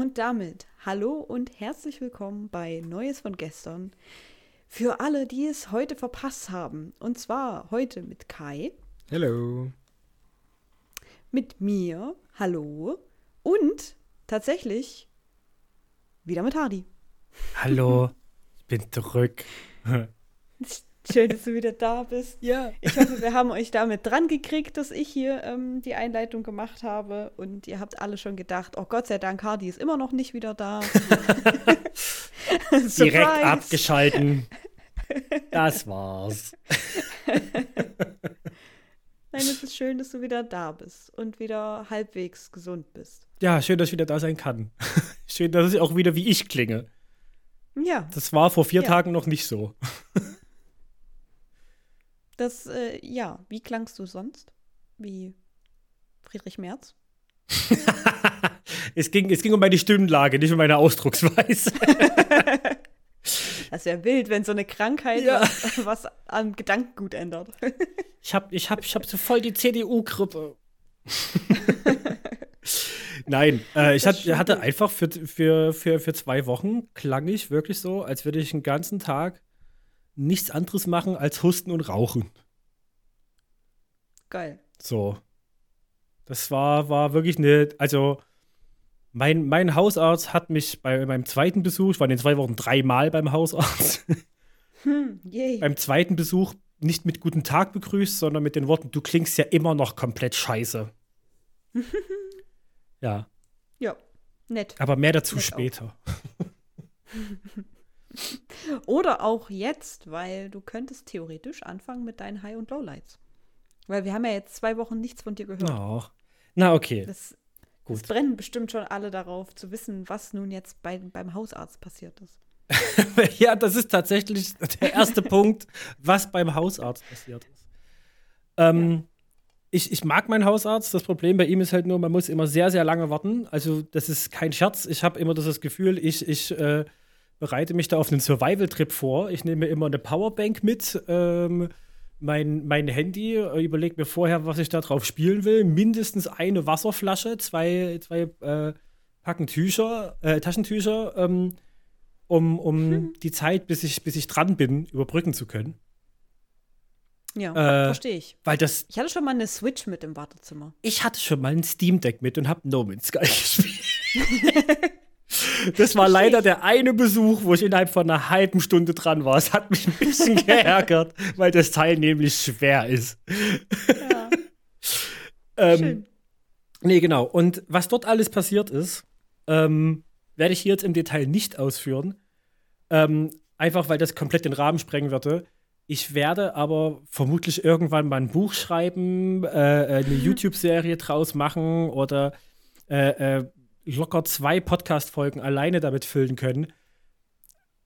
Und damit hallo und herzlich willkommen bei Neues von gestern. Für alle, die es heute verpasst haben. Und zwar heute mit Kai. Hallo. Mit mir. Hallo. Und tatsächlich wieder mit Hardy. Hallo. ich bin zurück. Schön, dass du wieder da bist. Ja. Ich hoffe, wir haben euch damit dran gekriegt, dass ich hier ähm, die Einleitung gemacht habe. Und ihr habt alle schon gedacht, oh Gott sei Dank, Hardy ist immer noch nicht wieder da. Direkt abgeschalten. Das war's. Nein, es ist schön, dass du wieder da bist und wieder halbwegs gesund bist. Ja, schön, dass ich wieder da sein kann. schön, dass ich auch wieder wie ich klinge. Ja. Das war vor vier ja. Tagen noch nicht so. Das, äh, ja, wie klangst du sonst? Wie Friedrich Merz? es, ging, es ging um meine Stimmlage, nicht um meine Ausdrucksweise. das wäre wild, wenn so eine Krankheit ja. was, was am Gedankengut ändert. ich habe ich hab, ich hab so voll die CDU-Grippe. Nein, äh, ich hatte, hatte einfach für, für, für, für zwei Wochen klang ich wirklich so, als würde ich den ganzen Tag nichts anderes machen als husten und rauchen. Geil. So. Das war, war wirklich eine, also mein, mein Hausarzt hat mich bei meinem zweiten Besuch, ich war in den zwei Wochen dreimal beim Hausarzt, hm, beim zweiten Besuch nicht mit guten Tag begrüßt, sondern mit den Worten, du klingst ja immer noch komplett scheiße. ja. Ja, nett. Aber mehr dazu nett später. Oder auch jetzt, weil du könntest theoretisch anfangen mit deinen High- und Lowlights. Weil wir haben ja jetzt zwei Wochen nichts von dir gehört. Oh. Na, okay. Das, Gut. das brennen bestimmt schon alle darauf, zu wissen, was nun jetzt bei, beim Hausarzt passiert ist. ja, das ist tatsächlich der erste Punkt, was beim Hausarzt passiert ist. Ähm, ja. ich, ich mag meinen Hausarzt. Das Problem bei ihm ist halt nur, man muss immer sehr, sehr lange warten. Also, das ist kein Scherz. Ich habe immer das Gefühl, ich, ich äh, bereite mich da auf einen Survival-Trip vor. Ich nehme immer eine Powerbank mit, ähm, mein, mein Handy, äh, überlege mir vorher, was ich da drauf spielen will. Mindestens eine Wasserflasche, zwei, zwei äh, Packen Tücher, äh, Taschentücher, ähm, um, um hm. die Zeit, bis ich, bis ich dran bin, überbrücken zu können. Ja, äh, verstehe ich. Weil das. Ich hatte schon mal eine Switch mit im Wartezimmer. Ich hatte schon mal ein Steam Deck mit und habe No Man's Sky gespielt. Das war leider der eine Besuch, wo ich innerhalb von einer halben Stunde dran war. Es hat mich ein bisschen geärgert, weil das Teil nämlich schwer ist. Ja. ähm, Schön. Nee, genau. Und was dort alles passiert ist, ähm, werde ich hier jetzt im Detail nicht ausführen. Ähm, einfach weil das komplett den Rahmen sprengen würde. Ich werde aber vermutlich irgendwann mal ein Buch schreiben, äh, äh eine YouTube-Serie draus machen oder äh, äh, locker zwei Podcast-Folgen alleine damit füllen können,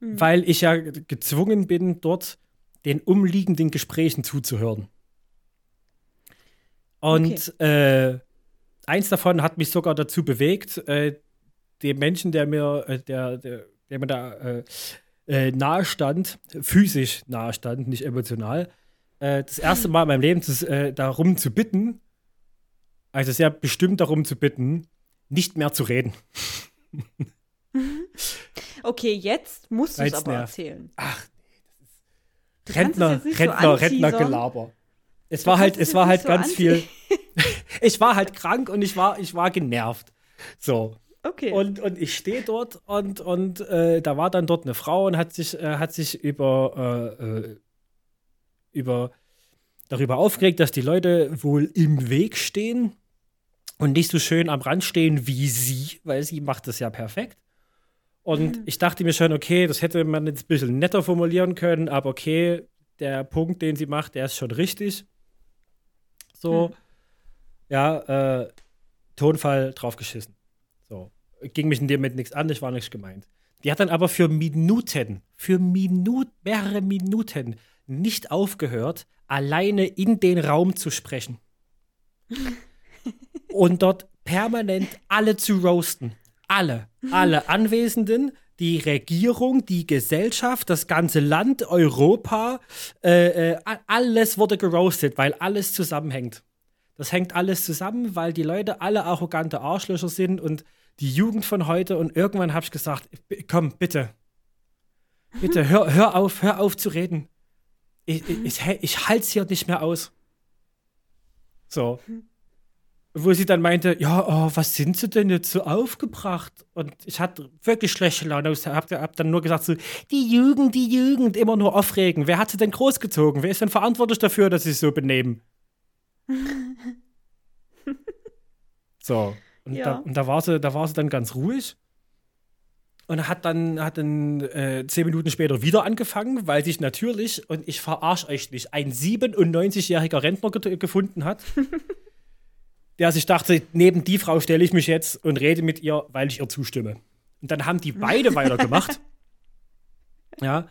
mhm. weil ich ja gezwungen bin, dort den umliegenden Gesprächen zuzuhören. Und okay. äh, eins davon hat mich sogar dazu bewegt, äh, dem Menschen, der mir, äh, der, der, der mir da äh, äh nahe stand, physisch nahe stand, nicht emotional, äh, das erste Mal in meinem Leben zu, äh, darum zu bitten, also sehr bestimmt darum zu bitten, nicht mehr zu reden. okay, jetzt musst du es aber nervt. erzählen. Ach, nee, das ist Rentner, Rentner, so Rentnergelaber. Es war halt, es war halt so ganz viel. ich war halt krank und ich war, ich war genervt. So. Okay. Und, und ich stehe dort und, und äh, da war dann dort eine Frau und hat sich, äh, hat sich über, äh, äh über darüber aufgeregt, dass die Leute wohl im Weg stehen und nicht so schön am Rand stehen wie sie, weil sie macht das ja perfekt. Und mhm. ich dachte mir schon, okay, das hätte man jetzt ein bisschen netter formulieren können, aber okay, der Punkt, den sie macht, der ist schon richtig. So, mhm. ja, äh, Tonfall draufgeschissen. So, ging mich in dem Moment nichts an, ich war nichts gemeint. Die hat dann aber für Minuten, für Minuten, mehrere Minuten nicht aufgehört, alleine in den Raum zu sprechen. und dort permanent alle zu roasten. Alle, alle Anwesenden, die Regierung, die Gesellschaft, das ganze Land, Europa, äh, äh, alles wurde geroastet, weil alles zusammenhängt. Das hängt alles zusammen, weil die Leute alle arrogante Arschlöcher sind und die Jugend von heute und irgendwann habe ich gesagt, komm, bitte. Bitte, hör, hör auf, hör auf zu reden. Ich, ich, ich, ich halte es hier nicht mehr aus. So. Wo sie dann meinte, ja, oh, was sind sie denn jetzt so aufgebracht? Und ich hatte wirklich schlechte Laune. Ich habe hab dann nur gesagt, so, die Jugend, die Jugend, immer nur aufregen. Wer hat sie denn großgezogen? Wer ist denn verantwortlich dafür, dass sie sich so benehmen? so. Und, ja. da, und da, war sie, da war sie dann ganz ruhig. Und hat dann, hat dann äh, zehn Minuten später wieder angefangen, weil sich natürlich, und ich verarsche euch nicht, ein 97-jähriger Rentner ge gefunden hat, der sich dachte, neben die Frau stelle ich mich jetzt und rede mit ihr, weil ich ihr zustimme. Und dann haben die beide weitergemacht. Ja.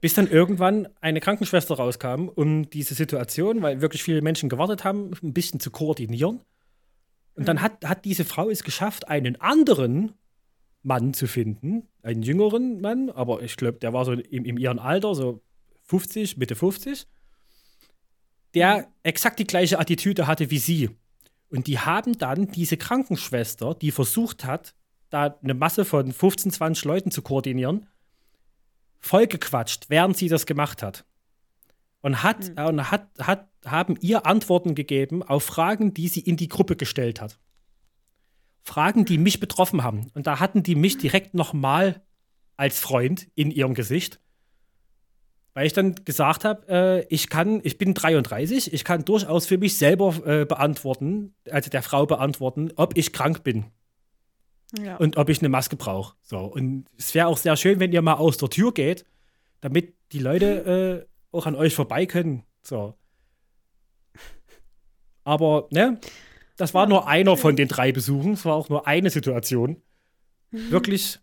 Bis dann irgendwann eine Krankenschwester rauskam, um diese Situation, weil wirklich viele Menschen gewartet haben, ein bisschen zu koordinieren. Und dann hat, hat diese Frau es geschafft, einen anderen Mann zu finden, einen jüngeren Mann, aber ich glaube, der war so in, in ihrem Alter, so 50, Mitte 50, der exakt die gleiche Attitüde hatte wie sie. Und die haben dann diese Krankenschwester, die versucht hat, da eine Masse von 15, 20 Leuten zu koordinieren, vollgequatscht, während sie das gemacht hat. Und, hat, mhm. und hat, hat, haben ihr Antworten gegeben auf Fragen, die sie in die Gruppe gestellt hat. Fragen, die mich betroffen haben. Und da hatten die mich direkt nochmal als Freund in ihrem Gesicht. Weil ich dann gesagt habe, äh, ich kann, ich bin 33, ich kann durchaus für mich selber äh, beantworten, also der Frau beantworten, ob ich krank bin. Ja. Und ob ich eine Maske brauche. So. Und es wäre auch sehr schön, wenn ihr mal aus der Tür geht, damit die Leute äh, auch an euch vorbei können. So. Aber, ne? Das war ja, nur einer von den drei Besuchen. Es war auch nur eine Situation. Mhm. Wirklich,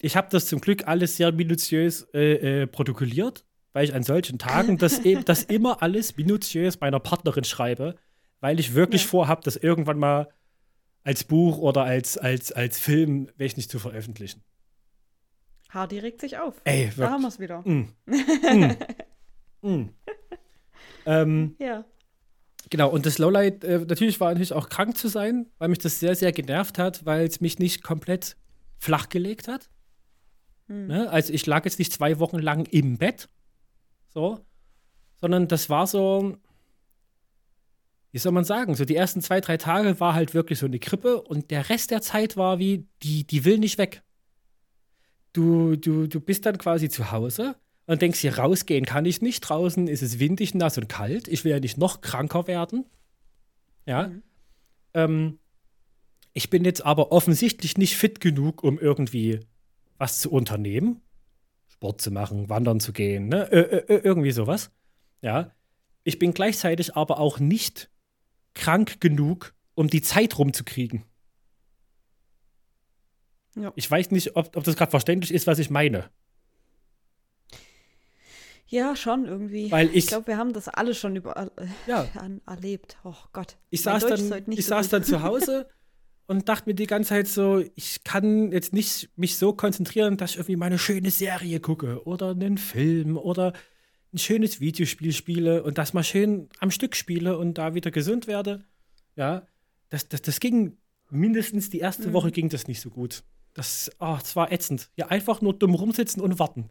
ich habe das zum Glück alles sehr minutiös äh, äh, protokolliert weil ich an solchen Tagen das, e, das immer alles minutiös meiner Partnerin schreibe, weil ich wirklich ja. vorhabe, das irgendwann mal als Buch oder als, als, als Film, nicht, zu veröffentlichen. Hardy regt sich auf. Ey, wirklich. Da haben wir es wieder. Mm. Mm. mm. ähm, ja. Genau, und das Lowlight, äh, natürlich war natürlich auch krank zu sein, weil mich das sehr, sehr genervt hat, weil es mich nicht komplett flachgelegt hat. Hm. Ne? Also ich lag jetzt nicht zwei Wochen lang im Bett, so, sondern das war so, wie soll man sagen, so die ersten zwei, drei Tage war halt wirklich so eine Krippe und der Rest der Zeit war wie, die, die will nicht weg. Du, du, du bist dann quasi zu Hause und denkst hier, rausgehen kann ich nicht. Draußen ist es windig, nass und kalt. Ich will ja nicht noch kranker werden. Ja. Mhm. Ähm, ich bin jetzt aber offensichtlich nicht fit genug, um irgendwie was zu unternehmen. Sport zu machen, wandern zu gehen, ne? Ö -ö irgendwie sowas. Ja. Ich bin gleichzeitig aber auch nicht krank genug, um die Zeit rumzukriegen. Ja. Ich weiß nicht, ob, ob das gerade verständlich ist, was ich meine. Ja, schon irgendwie. Weil ich, ich glaube, wir haben das alle schon über, äh, ja. erlebt. Oh Gott. Ich saß, dann, ich so saß dann zu Hause und dachte mir die ganze Zeit so, ich kann jetzt nicht mich so konzentrieren, dass ich irgendwie meine schöne Serie gucke oder einen Film oder ein schönes Videospiel spiele und das mal schön am Stück spiele und da wieder gesund werde. Ja, das, das, das ging mindestens die erste mhm. Woche ging das nicht so gut. Das, oh, das war ätzend. Ja, einfach nur dumm rumsitzen und warten.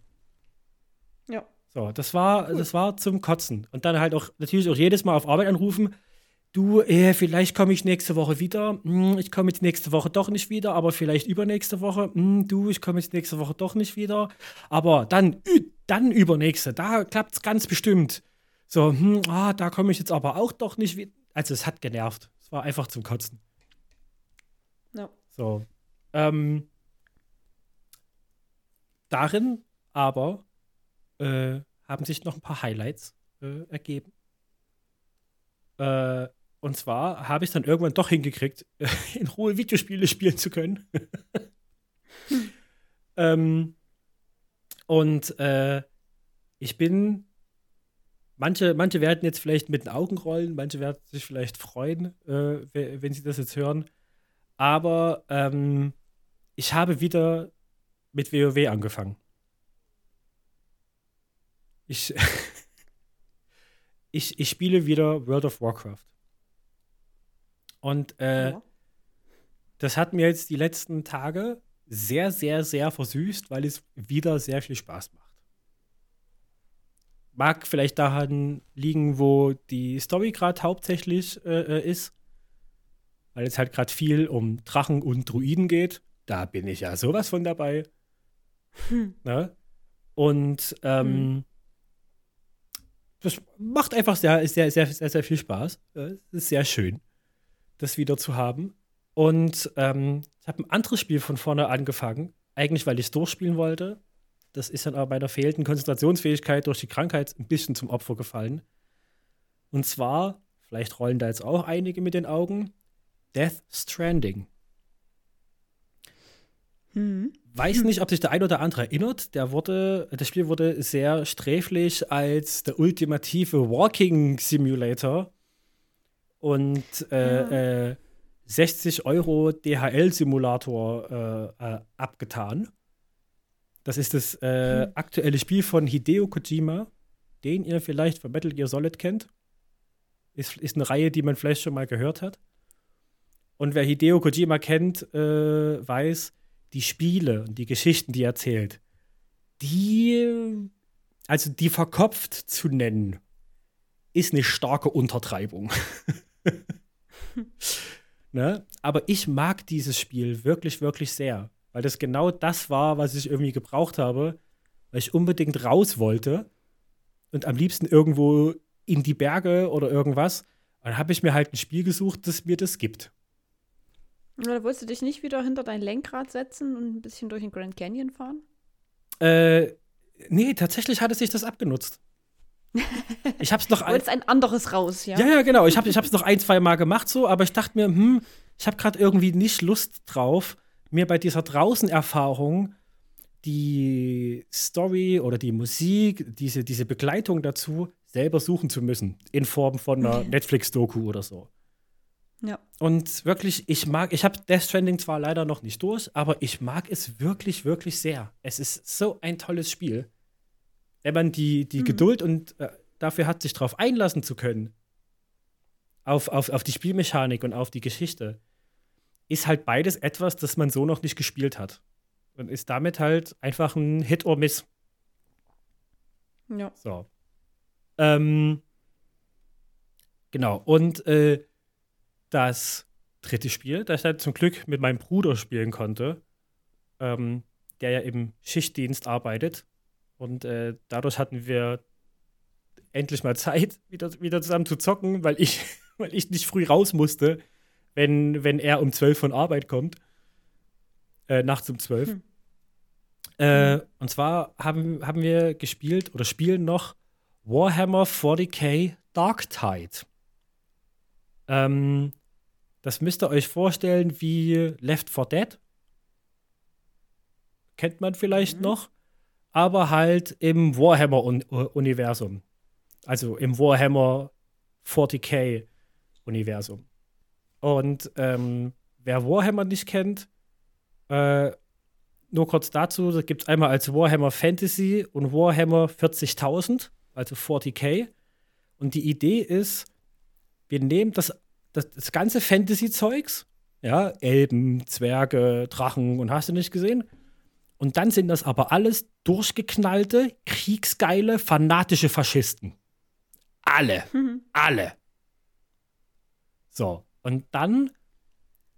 Ja. So, das war, cool. das war zum Kotzen. Und dann halt auch natürlich auch jedes Mal auf Arbeit anrufen du, äh, vielleicht komme ich nächste Woche wieder. Hm, ich komme jetzt nächste Woche doch nicht wieder, aber vielleicht übernächste Woche. Hm, du, ich komme jetzt nächste Woche doch nicht wieder. Aber dann, dann übernächste, da klappt es ganz bestimmt. So, hm, ah, da komme ich jetzt aber auch doch nicht wieder. Also es hat genervt. Es war einfach zum Kotzen. Ja. So. Ähm, darin aber äh, haben sich noch ein paar Highlights äh, ergeben. Äh, und zwar habe ich es dann irgendwann doch hingekriegt, in Ruhe Videospiele spielen zu können. hm. ähm, und äh, ich bin. Manche, manche werden jetzt vielleicht mit den Augen rollen, manche werden sich vielleicht freuen, äh, wenn sie das jetzt hören. Aber ähm, ich habe wieder mit WoW angefangen. Ich, ich, ich spiele wieder World of Warcraft. Und äh, ja. das hat mir jetzt die letzten Tage sehr, sehr, sehr versüßt, weil es wieder sehr viel Spaß macht. Mag vielleicht daran liegen, wo die Story gerade hauptsächlich äh, äh ist, weil es halt gerade viel um Drachen und Druiden geht. Da bin ich ja sowas von dabei. Hm. Ne? Und ähm, hm. das macht einfach sehr, sehr, sehr, sehr, sehr viel Spaß. Es ist sehr schön, das wieder zu haben. Und ähm, ich habe ein anderes Spiel von vorne angefangen, eigentlich weil ich es durchspielen wollte. Das ist dann aber bei der fehlenden Konzentrationsfähigkeit durch die Krankheit ein bisschen zum Opfer gefallen. Und zwar, vielleicht rollen da jetzt auch einige mit den Augen, Death Stranding. Hm. Weiß nicht, ob sich der ein oder andere erinnert. Der wurde, das Spiel wurde sehr sträflich als der ultimative Walking Simulator und äh, ja. äh, 60 Euro DHL-Simulator äh, äh, abgetan. Das ist das äh, hm. aktuelle Spiel von Hideo Kojima, den ihr vielleicht von Metal Gear Solid kennt. Ist, ist eine Reihe, die man vielleicht schon mal gehört hat. Und wer Hideo Kojima kennt, äh, weiß, die Spiele und die Geschichten, die er erzählt, die, also die verkopft zu nennen, ist eine starke Untertreibung. ne? Aber ich mag dieses Spiel wirklich, wirklich sehr, weil das genau das war, was ich irgendwie gebraucht habe, weil ich unbedingt raus wollte und am liebsten irgendwo in die Berge oder irgendwas. Und dann habe ich mir halt ein Spiel gesucht, das mir das gibt. Oder wolltest du dich nicht wieder hinter dein Lenkrad setzen und ein bisschen durch den Grand Canyon fahren? Äh, nee, tatsächlich hatte sich das abgenutzt. Ich hab's noch ein. Ein anderes raus, ja? Ja, ja, genau. Ich, hab, ich hab's noch ein, zwei Mal gemacht so, aber ich dachte mir, hm, ich habe gerade irgendwie nicht Lust drauf, mir bei dieser Draußenerfahrung die Story oder die Musik, diese, diese Begleitung dazu selber suchen zu müssen. In Form von einer Netflix-Doku oder so. Ja. Und wirklich, ich mag, ich habe Death Stranding zwar leider noch nicht durch, aber ich mag es wirklich, wirklich sehr. Es ist so ein tolles Spiel. Wenn man die, die mhm. Geduld und äh, dafür hat, sich darauf einlassen zu können, auf, auf, auf die Spielmechanik und auf die Geschichte, ist halt beides etwas, das man so noch nicht gespielt hat. Und ist damit halt einfach ein Hit or Miss. Ja. So. Ähm, genau. Und äh, das dritte Spiel, das ich dann zum Glück mit meinem Bruder spielen konnte, ähm, der ja im Schichtdienst arbeitet. Und äh, dadurch hatten wir endlich mal Zeit, wieder, wieder zusammen zu zocken, weil ich, weil ich nicht früh raus musste, wenn, wenn er um 12 von Arbeit kommt. Äh, nachts um 12. Hm. Äh, und zwar haben, haben wir gespielt oder spielen noch Warhammer 40k Dark Tide. Ähm, das müsst ihr euch vorstellen wie Left 4 Dead. Kennt man vielleicht mhm. noch. Aber halt im Warhammer-Universum. Also im Warhammer 40k-Universum. Und ähm, wer Warhammer nicht kennt, äh, nur kurz dazu, da gibt es einmal als Warhammer Fantasy und Warhammer 40.000, also 40k. Und die Idee ist, wir nehmen das das, das ganze Fantasy-Zeugs, ja, Elben, Zwerge, Drachen und hast du nicht gesehen? Und dann sind das aber alles durchgeknallte, kriegsgeile, fanatische Faschisten. Alle. Mhm. Alle. So. Und dann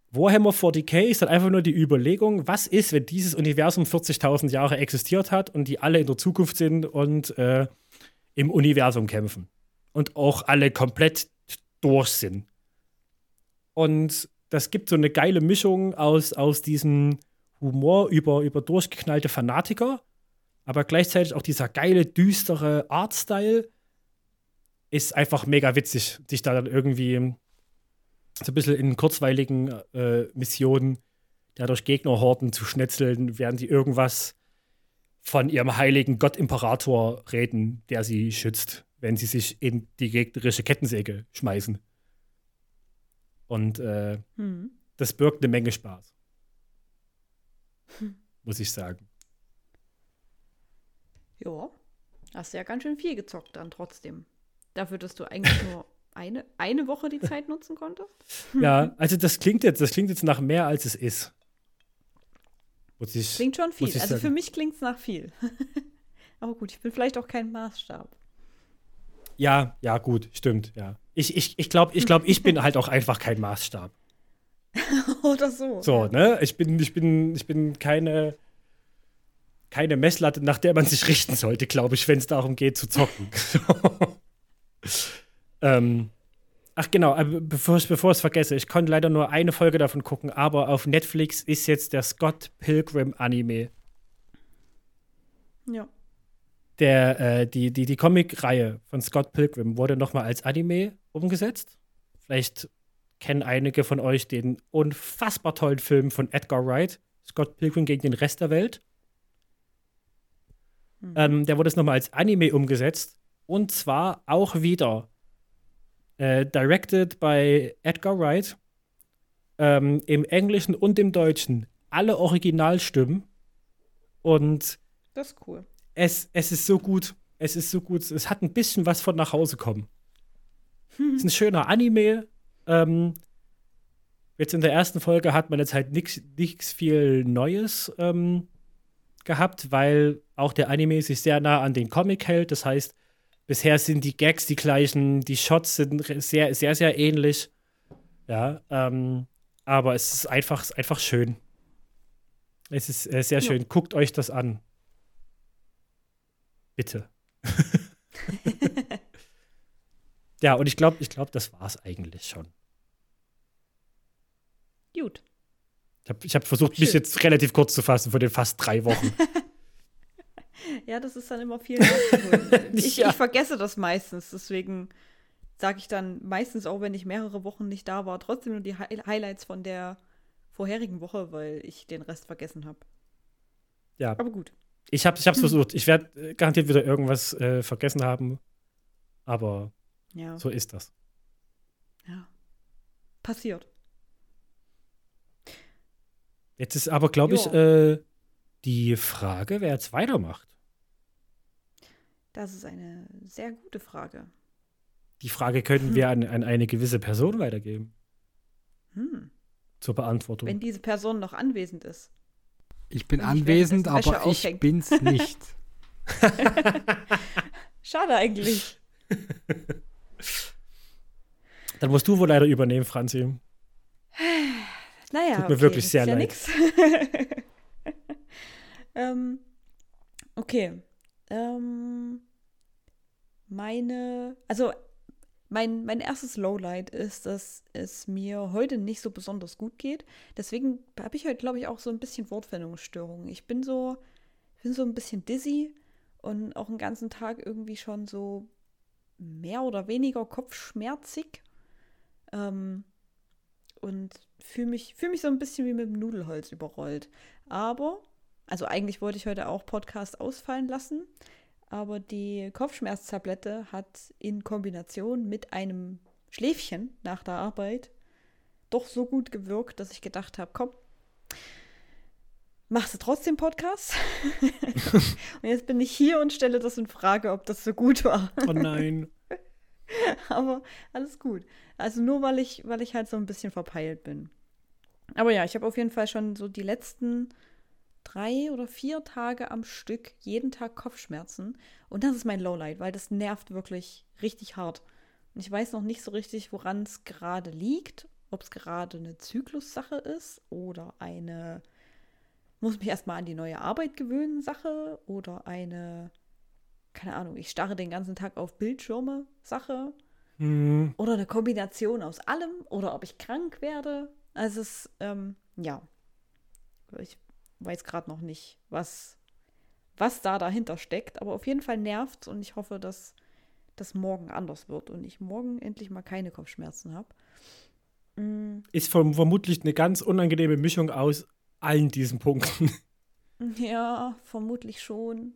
Warhammer 40k ist dann einfach nur die Überlegung, was ist, wenn dieses Universum 40.000 Jahre existiert hat und die alle in der Zukunft sind und äh, im Universum kämpfen. Und auch alle komplett durch sind. Und das gibt so eine geile Mischung aus, aus diesem Humor über, über durchgeknallte Fanatiker, aber gleichzeitig auch dieser geile, düstere Artstyle ist einfach mega witzig, sich da dann irgendwie so ein bisschen in kurzweiligen äh, Missionen dadurch Gegnerhorden zu schnetzeln, während die irgendwas von ihrem heiligen Gott-Imperator reden, der sie schützt, wenn sie sich in die gegnerische Kettensäge schmeißen. Und äh, hm. das birgt eine Menge Spaß. Hm. Muss ich sagen. Ja, hast ja ganz schön viel gezockt dann trotzdem. Dafür, dass du eigentlich nur eine, eine Woche die Zeit nutzen konntest? Ja, also das klingt jetzt, das klingt jetzt nach mehr als es ist. Muss ich, klingt schon viel. Also sagen. für mich klingt es nach viel. Aber gut, ich bin vielleicht auch kein Maßstab. Ja, ja, gut, stimmt, ja. Ich, ich, ich glaube, ich, glaub, ich bin halt auch einfach kein Maßstab. Oder so. So, ne? Ich bin, ich bin, ich bin keine, keine Messlatte, nach der man sich richten sollte, glaube ich, wenn es darum geht zu zocken. ähm, ach genau, bevor ich es vergesse, ich konnte leider nur eine Folge davon gucken, aber auf Netflix ist jetzt der Scott Pilgrim Anime. Ja. Der, äh, die, die, die Comic-Reihe von Scott Pilgrim wurde nochmal als Anime umgesetzt. Vielleicht kennen einige von euch den unfassbar tollen Film von Edgar Wright, Scott Pilgrim gegen den Rest der Welt. Mhm. Ähm, der wurde es nochmal als Anime umgesetzt. Und zwar auch wieder äh, directed by Edgar Wright. Ähm, Im Englischen und im Deutschen alle Originalstimmen. Und das ist cool. Es, es ist so gut. Es ist so gut. Es hat ein bisschen was von nach Hause kommen. es ist ein schöner Anime. Ähm, jetzt in der ersten Folge hat man jetzt halt nichts viel Neues ähm, gehabt, weil auch der Anime sich sehr nah an den Comic hält. Das heißt, bisher sind die Gags die gleichen, die Shots sind sehr, sehr, sehr ähnlich. Ja, ähm, aber es ist einfach, einfach schön. Es ist äh, sehr schön. Ja. Guckt euch das an. Bitte. ja, und ich glaube, ich glaube, das war es eigentlich schon. Gut. Ich habe hab versucht, Schön. mich jetzt relativ kurz zu fassen vor den fast drei Wochen. ja, das ist dann immer viel nachzuholen. ich, ja. ich vergesse das meistens, deswegen sage ich dann meistens auch, wenn ich mehrere Wochen nicht da war, trotzdem nur die Hi Highlights von der vorherigen Woche, weil ich den Rest vergessen habe. Ja. Aber gut. Ich habe es hm. versucht. Ich werde äh, garantiert wieder irgendwas äh, vergessen haben. Aber ja. so ist das. Ja. Passiert. Jetzt ist aber, glaube ich, äh, die Frage, wer jetzt weitermacht. Das ist eine sehr gute Frage. Die Frage könnten hm. wir an, an, eine gewisse Person weitergeben. Hm. Zur Beantwortung. Wenn diese Person noch anwesend ist. Ich bin anwesend, aber ich bin's nicht. Schade eigentlich. Dann musst du wohl leider übernehmen, Franzi. Naja, Tut mir okay, wirklich sehr ja leid. ähm, okay. Ähm, meine, also mein, mein erstes Lowlight ist, dass es mir heute nicht so besonders gut geht. Deswegen habe ich heute, glaube ich, auch so ein bisschen Wortfindungsstörungen. Ich bin so, ich bin so ein bisschen dizzy und auch den ganzen Tag irgendwie schon so mehr oder weniger kopfschmerzig. Ähm, und fühle mich, fühl mich so ein bisschen wie mit dem Nudelholz überrollt. Aber, also eigentlich wollte ich heute auch Podcast ausfallen lassen, aber die Kopfschmerztablette hat in Kombination mit einem Schläfchen nach der Arbeit doch so gut gewirkt, dass ich gedacht habe, komm, machst du trotzdem Podcast? und jetzt bin ich hier und stelle das in Frage, ob das so gut war. oh nein. Aber alles gut. Also nur weil ich, weil ich halt so ein bisschen verpeilt bin. Aber ja, ich habe auf jeden Fall schon so die letzten drei oder vier Tage am Stück jeden Tag Kopfschmerzen. Und das ist mein Lowlight, weil das nervt wirklich richtig hart. Und ich weiß noch nicht so richtig, woran es gerade liegt. Ob es gerade eine Zyklussache ist oder eine muss mich erstmal an die neue Arbeit gewöhnen Sache oder eine, keine Ahnung, ich starre den ganzen Tag auf Bildschirme Sache. Mhm. Oder eine Kombination aus allem oder ob ich krank werde. Also es, ähm, ja. Ich weiß gerade noch nicht, was, was da dahinter steckt. Aber auf jeden Fall nervt und ich hoffe, dass das morgen anders wird und ich morgen endlich mal keine Kopfschmerzen habe. Mhm. Ist vermutlich eine ganz unangenehme Mischung aus allen diesen Punkten. Ja, vermutlich schon.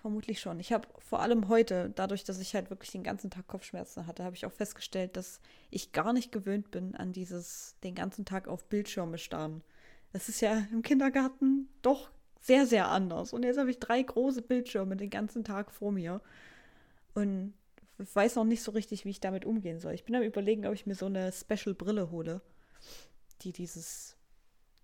Vermutlich schon. Ich habe vor allem heute, dadurch, dass ich halt wirklich den ganzen Tag Kopfschmerzen hatte, habe ich auch festgestellt, dass ich gar nicht gewöhnt bin an dieses den ganzen Tag auf Bildschirme starren. Das ist ja im Kindergarten doch sehr, sehr anders. Und jetzt habe ich drei große Bildschirme den ganzen Tag vor mir. Und weiß noch nicht so richtig, wie ich damit umgehen soll. Ich bin am überlegen, ob ich mir so eine Special-Brille hole, die dieses,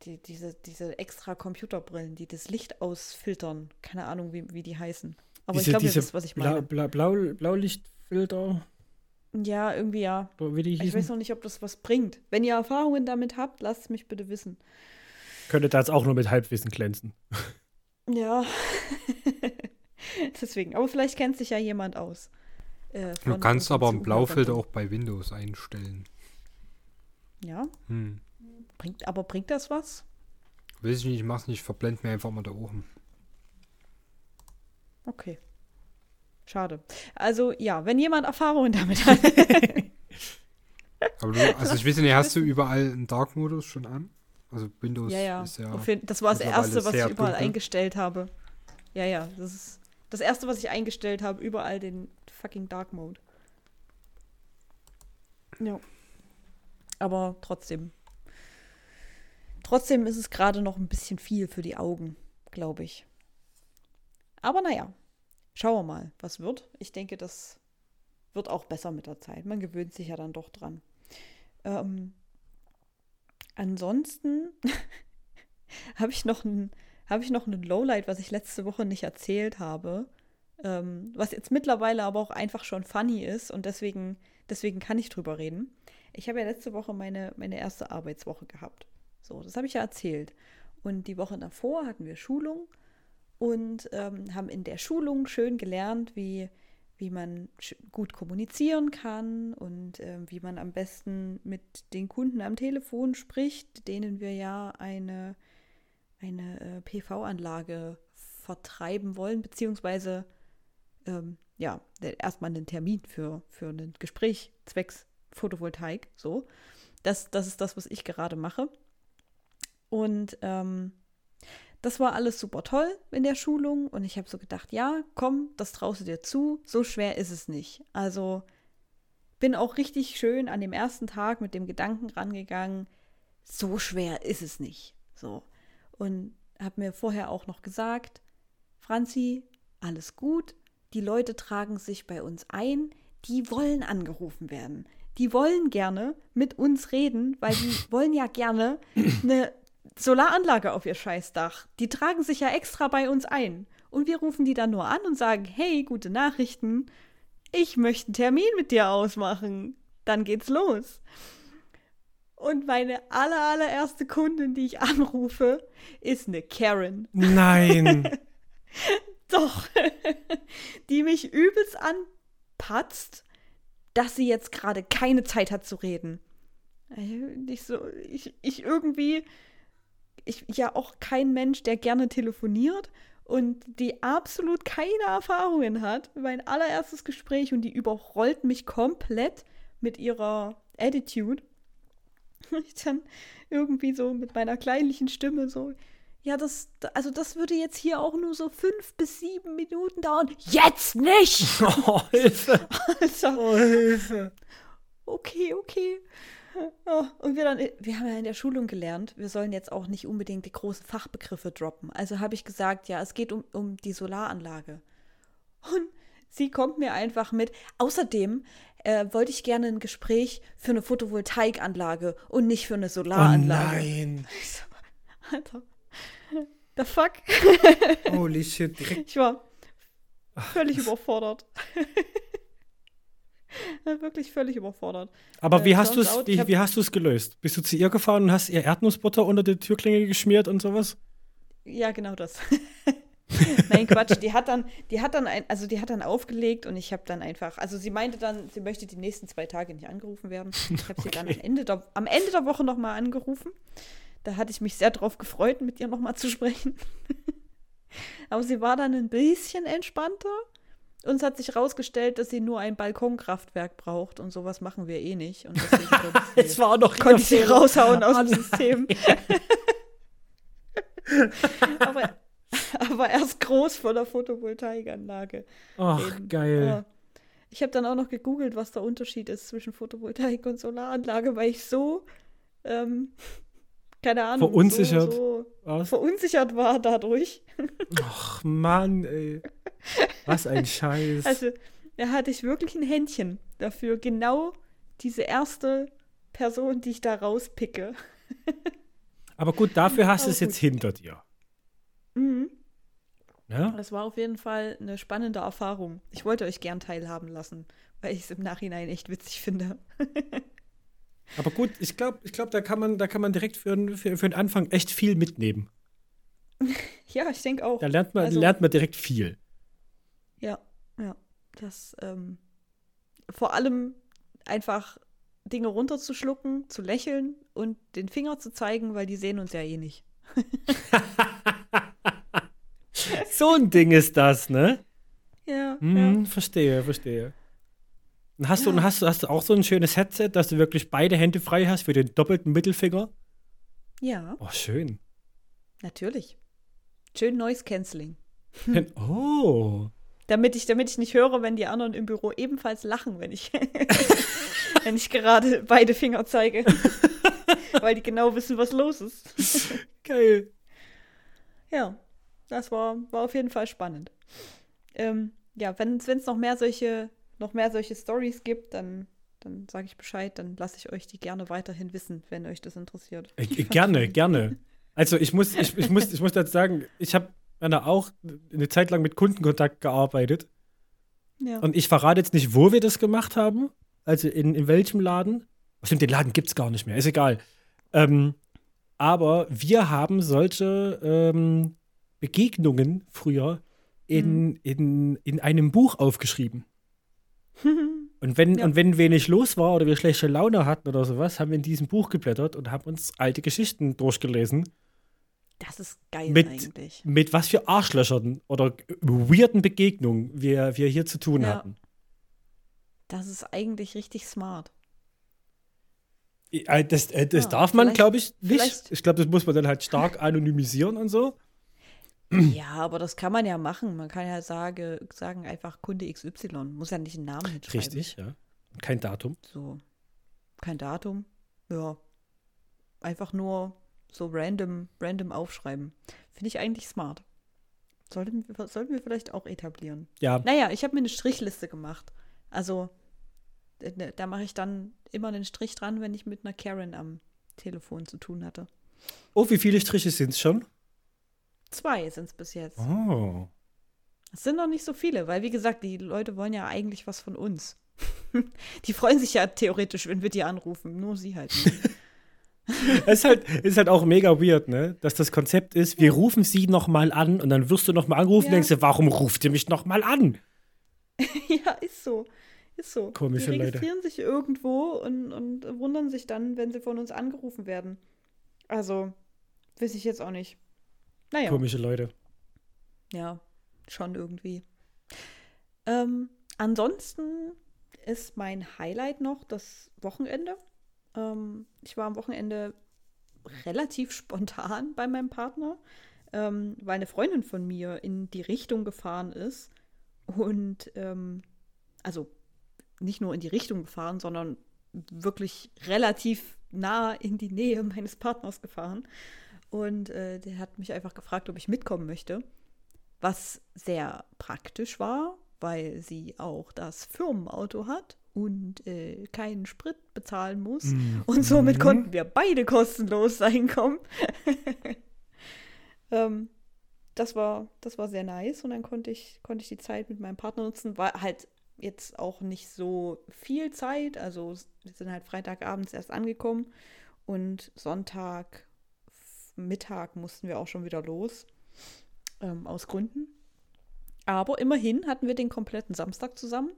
die, diese, diese extra Computerbrillen, die das Licht ausfiltern. Keine Ahnung, wie, wie die heißen. Aber diese, ich glaube, ihr wisst, was ich meine. Blau, Blau, Blaulichtfilter. Ja, irgendwie ja. ich weiß noch nicht, ob das was bringt. Wenn ihr Erfahrungen damit habt, lasst es mich bitte wissen. Könnte da jetzt auch nur mit Halbwissen glänzen. Ja. Deswegen. Aber vielleicht kennt sich ja jemand aus. Äh, du kannst aber einen Blaufilter auch bei Windows einstellen. Ja. Hm. Bringt, aber bringt das was? Weiß ich nicht, ich mach's nicht, verblend mir einfach mal da oben. Okay. Schade. Also ja, wenn jemand Erfahrungen damit hat. aber du, also ich weiß nicht, hast du überall einen Dark-Modus schon an? Also Windows ja, ja. ist ja. Das war das Erste, was ich überall dunkel. eingestellt habe. Ja, ja, das ist das Erste, was ich eingestellt habe, überall den fucking Dark Mode. Ja. Aber trotzdem. Trotzdem ist es gerade noch ein bisschen viel für die Augen, glaube ich. Aber naja, schauen wir mal, was wird. Ich denke, das wird auch besser mit der Zeit. Man gewöhnt sich ja dann doch dran. Ähm, ansonsten habe ich noch ein ich noch ein Lowlight, was ich letzte Woche nicht erzählt habe. Ähm, was jetzt mittlerweile aber auch einfach schon funny ist und deswegen, deswegen kann ich drüber reden. Ich habe ja letzte Woche meine, meine erste Arbeitswoche gehabt. So, das habe ich ja erzählt. Und die Woche davor hatten wir Schulung und ähm, haben in der Schulung schön gelernt, wie, wie man gut kommunizieren kann und äh, wie man am besten mit den Kunden am Telefon spricht, denen wir ja eine eine äh, PV-Anlage vertreiben wollen, beziehungsweise ähm, ja, erstmal einen Termin für, für ein Gespräch zwecks Photovoltaik. So. Das, das ist das, was ich gerade mache. Und ähm, das war alles super toll in der Schulung und ich habe so gedacht, ja, komm, das traust du dir zu, so schwer ist es nicht. Also bin auch richtig schön an dem ersten Tag mit dem Gedanken rangegangen, so schwer ist es nicht. So und habe mir vorher auch noch gesagt, Franzi, alles gut, die Leute tragen sich bei uns ein, die wollen angerufen werden. Die wollen gerne mit uns reden, weil die wollen ja gerne eine Solaranlage auf ihr Scheißdach. Die tragen sich ja extra bei uns ein. Und wir rufen die dann nur an und sagen, hey, gute Nachrichten, ich möchte einen Termin mit dir ausmachen. Dann geht's los. Und meine aller, allererste Kundin, die ich anrufe, ist eine Karen. Nein. Doch. die mich übelst anpatzt, dass sie jetzt gerade keine Zeit hat zu reden. Ich so, ich, ich irgendwie, ich ja auch kein Mensch, der gerne telefoniert und die absolut keine Erfahrungen hat. Mein allererstes Gespräch und die überrollt mich komplett mit ihrer Attitude. ich dann irgendwie so mit meiner kleinlichen Stimme so, ja, das, also das würde jetzt hier auch nur so fünf bis sieben Minuten dauern. Jetzt nicht! Oh, Hilfe! Alter. Oh, Hilfe! Okay, okay. Oh, und wir dann, wir haben ja in der Schulung gelernt, wir sollen jetzt auch nicht unbedingt die großen Fachbegriffe droppen. Also habe ich gesagt, ja, es geht um, um die Solaranlage. Und sie kommt mir einfach mit. Außerdem äh, wollte ich gerne ein Gespräch für eine Photovoltaikanlage und nicht für eine Solaranlage. Oh nein. So, Alter. The fuck? Holy shit. Direkt. Ich war völlig überfordert. Wirklich völlig überfordert. Aber wie, äh, hast wie, wie hast du es gelöst? Bist du zu ihr gefahren und hast ihr Erdnussbutter unter die Türklinge geschmiert und sowas? Ja, genau das. Nein, Quatsch. Die hat dann, die hat dann, ein, also die hat dann aufgelegt und ich habe dann einfach, also sie meinte dann, sie möchte die nächsten zwei Tage nicht angerufen werden. Ich habe okay. sie dann am Ende, der, am Ende der Woche nochmal angerufen. Da hatte ich mich sehr drauf gefreut, mit ihr nochmal zu sprechen. Aber sie war dann ein bisschen entspannter. Uns hat sich herausgestellt, dass sie nur ein Balkonkraftwerk braucht und sowas machen wir eh nicht. Und es war noch konnte ich sie raushauen aus dem System. Aber aber erst groß von der Photovoltaikanlage. Ach, Eben. geil. Ich habe dann auch noch gegoogelt, was der Unterschied ist zwischen Photovoltaik und Solaranlage, weil ich so, ähm, keine Ahnung, verunsichert, so, so verunsichert war dadurch. Ach Mann, ey. Was ein Scheiß. Also, da hatte ich wirklich ein Händchen dafür, genau diese erste Person, die ich da rauspicke. Aber gut, dafür hast du es jetzt hinter dir. Mhm. Ja? Das war auf jeden Fall eine spannende Erfahrung. Ich wollte euch gern teilhaben lassen, weil ich es im Nachhinein echt witzig finde. Aber gut, ich glaube, ich glaub, da, kann man, da kann man direkt für, für, für den Anfang echt viel mitnehmen. ja, ich denke auch. Da lernt man, also, lernt man direkt viel. Ja, ja. Das ähm, vor allem einfach Dinge runterzuschlucken, zu lächeln und den Finger zu zeigen, weil die sehen uns ja eh nicht. so ein Ding ist das, ne? Ja. Hm, ja. Verstehe, verstehe. Und hast, ja. du, hast, hast du auch so ein schönes Headset, dass du wirklich beide Hände frei hast für den doppelten Mittelfinger? Ja. Oh, schön. Natürlich. Schön Noise Cancelling. Oh. Damit ich, damit ich nicht höre, wenn die anderen im Büro ebenfalls lachen, wenn ich, wenn ich gerade beide Finger zeige. Weil die genau wissen, was los ist. Geil. Ja, das war, war auf jeden Fall spannend. Ähm, ja, wenn es noch mehr solche, noch mehr solche Stories gibt, dann, dann sage ich Bescheid, dann lasse ich euch die gerne weiterhin wissen, wenn euch das interessiert. Äh, gerne, gerne. Also ich muss, ich, ich muss, ich muss dazu sagen, ich habe auch eine Zeit lang mit Kundenkontakt gearbeitet. Ja. Und ich verrate jetzt nicht, wo wir das gemacht haben, also in, in welchem Laden. Stimmt, den Laden gibt es gar nicht mehr, ist egal. Ähm, aber wir haben solche ähm, Begegnungen früher in, mhm. in, in einem Buch aufgeschrieben. und, wenn, ja. und wenn wenig los war oder wir schlechte Laune hatten oder sowas, haben wir in diesem Buch geblättert und haben uns alte Geschichten durchgelesen. Das ist geil mit, eigentlich. Mit was für Arschlöchern oder weirden Begegnungen wir, wir hier zu tun ja. hatten. Das ist eigentlich richtig smart. Äh, das, äh, das ja, darf man, glaube ich, nicht. Ich glaube, das muss man dann halt stark anonymisieren und so. Ja, aber das kann man ja machen. Man kann ja sage, sagen einfach Kunde XY. Muss ja nicht einen Namen hinschreiben. Richtig, ja. Kein Datum. So. Kein Datum. Ja. Einfach nur so random, random aufschreiben. Finde ich eigentlich smart. Sollten, sollten wir vielleicht auch etablieren. Ja. Naja, ich habe mir eine Strichliste gemacht. Also, da mache ich dann immer einen Strich dran, wenn ich mit einer Karen am Telefon zu tun hatte. Oh, wie viele Striche sind es schon? Zwei sind es bis jetzt. Oh. Es sind noch nicht so viele, weil wie gesagt, die Leute wollen ja eigentlich was von uns. die freuen sich ja theoretisch, wenn wir die anrufen, nur sie halt nicht. es ist halt, ist halt auch mega weird, ne? Dass das Konzept ist, wir rufen sie nochmal an und dann wirst du nochmal angerufen ja. und denkst du, warum ruft ihr mich nochmal an? ja, ist so. Ist so. Komische die registrieren Leute. sich irgendwo und, und wundern sich dann, wenn sie von uns angerufen werden. Also, weiß ich jetzt auch nicht. Naja. Komische Leute. Ja, schon irgendwie. Ähm, ansonsten ist mein Highlight noch das Wochenende. Ähm, ich war am Wochenende relativ spontan bei meinem Partner, ähm, weil eine Freundin von mir in die Richtung gefahren ist und ähm, also nicht nur in die Richtung gefahren, sondern wirklich relativ nah in die Nähe meines Partners gefahren. Und äh, der hat mich einfach gefragt, ob ich mitkommen möchte. Was sehr praktisch war, weil sie auch das Firmenauto hat und äh, keinen Sprit bezahlen muss. Mhm. Und somit konnten wir beide kostenlos reinkommen. ähm, das, war, das war sehr nice und dann konnte ich, konnte ich die Zeit mit meinem Partner nutzen. War halt jetzt auch nicht so viel Zeit. Also wir sind halt Freitagabends erst angekommen und Sonntag Mittag mussten wir auch schon wieder los. Ähm, aus Gründen. Aber immerhin hatten wir den kompletten Samstag zusammen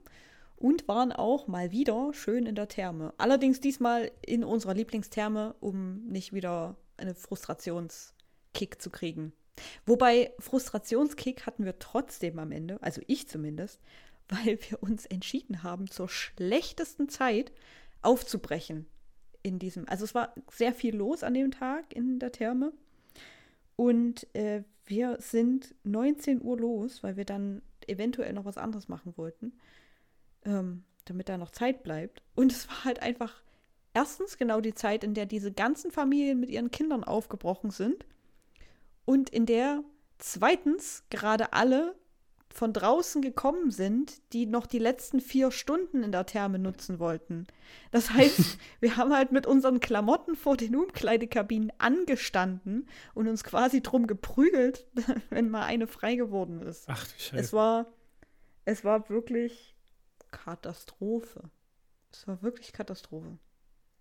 und waren auch mal wieder schön in der Therme. Allerdings diesmal in unserer Lieblingstherme, um nicht wieder einen Frustrationskick zu kriegen. Wobei Frustrationskick hatten wir trotzdem am Ende, also ich zumindest, weil wir uns entschieden haben, zur schlechtesten Zeit aufzubrechen in diesem. Also es war sehr viel los an dem Tag in der Therme. Und äh, wir sind 19 Uhr los, weil wir dann eventuell noch was anderes machen wollten, ähm, damit da noch Zeit bleibt. Und es war halt einfach erstens genau die Zeit, in der diese ganzen Familien mit ihren Kindern aufgebrochen sind und in der zweitens gerade alle von draußen gekommen sind, die noch die letzten vier Stunden in der Therme nutzen wollten. Das heißt, wir haben halt mit unseren Klamotten vor den Umkleidekabinen angestanden und uns quasi drum geprügelt, wenn mal eine frei geworden ist. Ach du Scheiße. Es war, es war wirklich Katastrophe. Es war wirklich Katastrophe.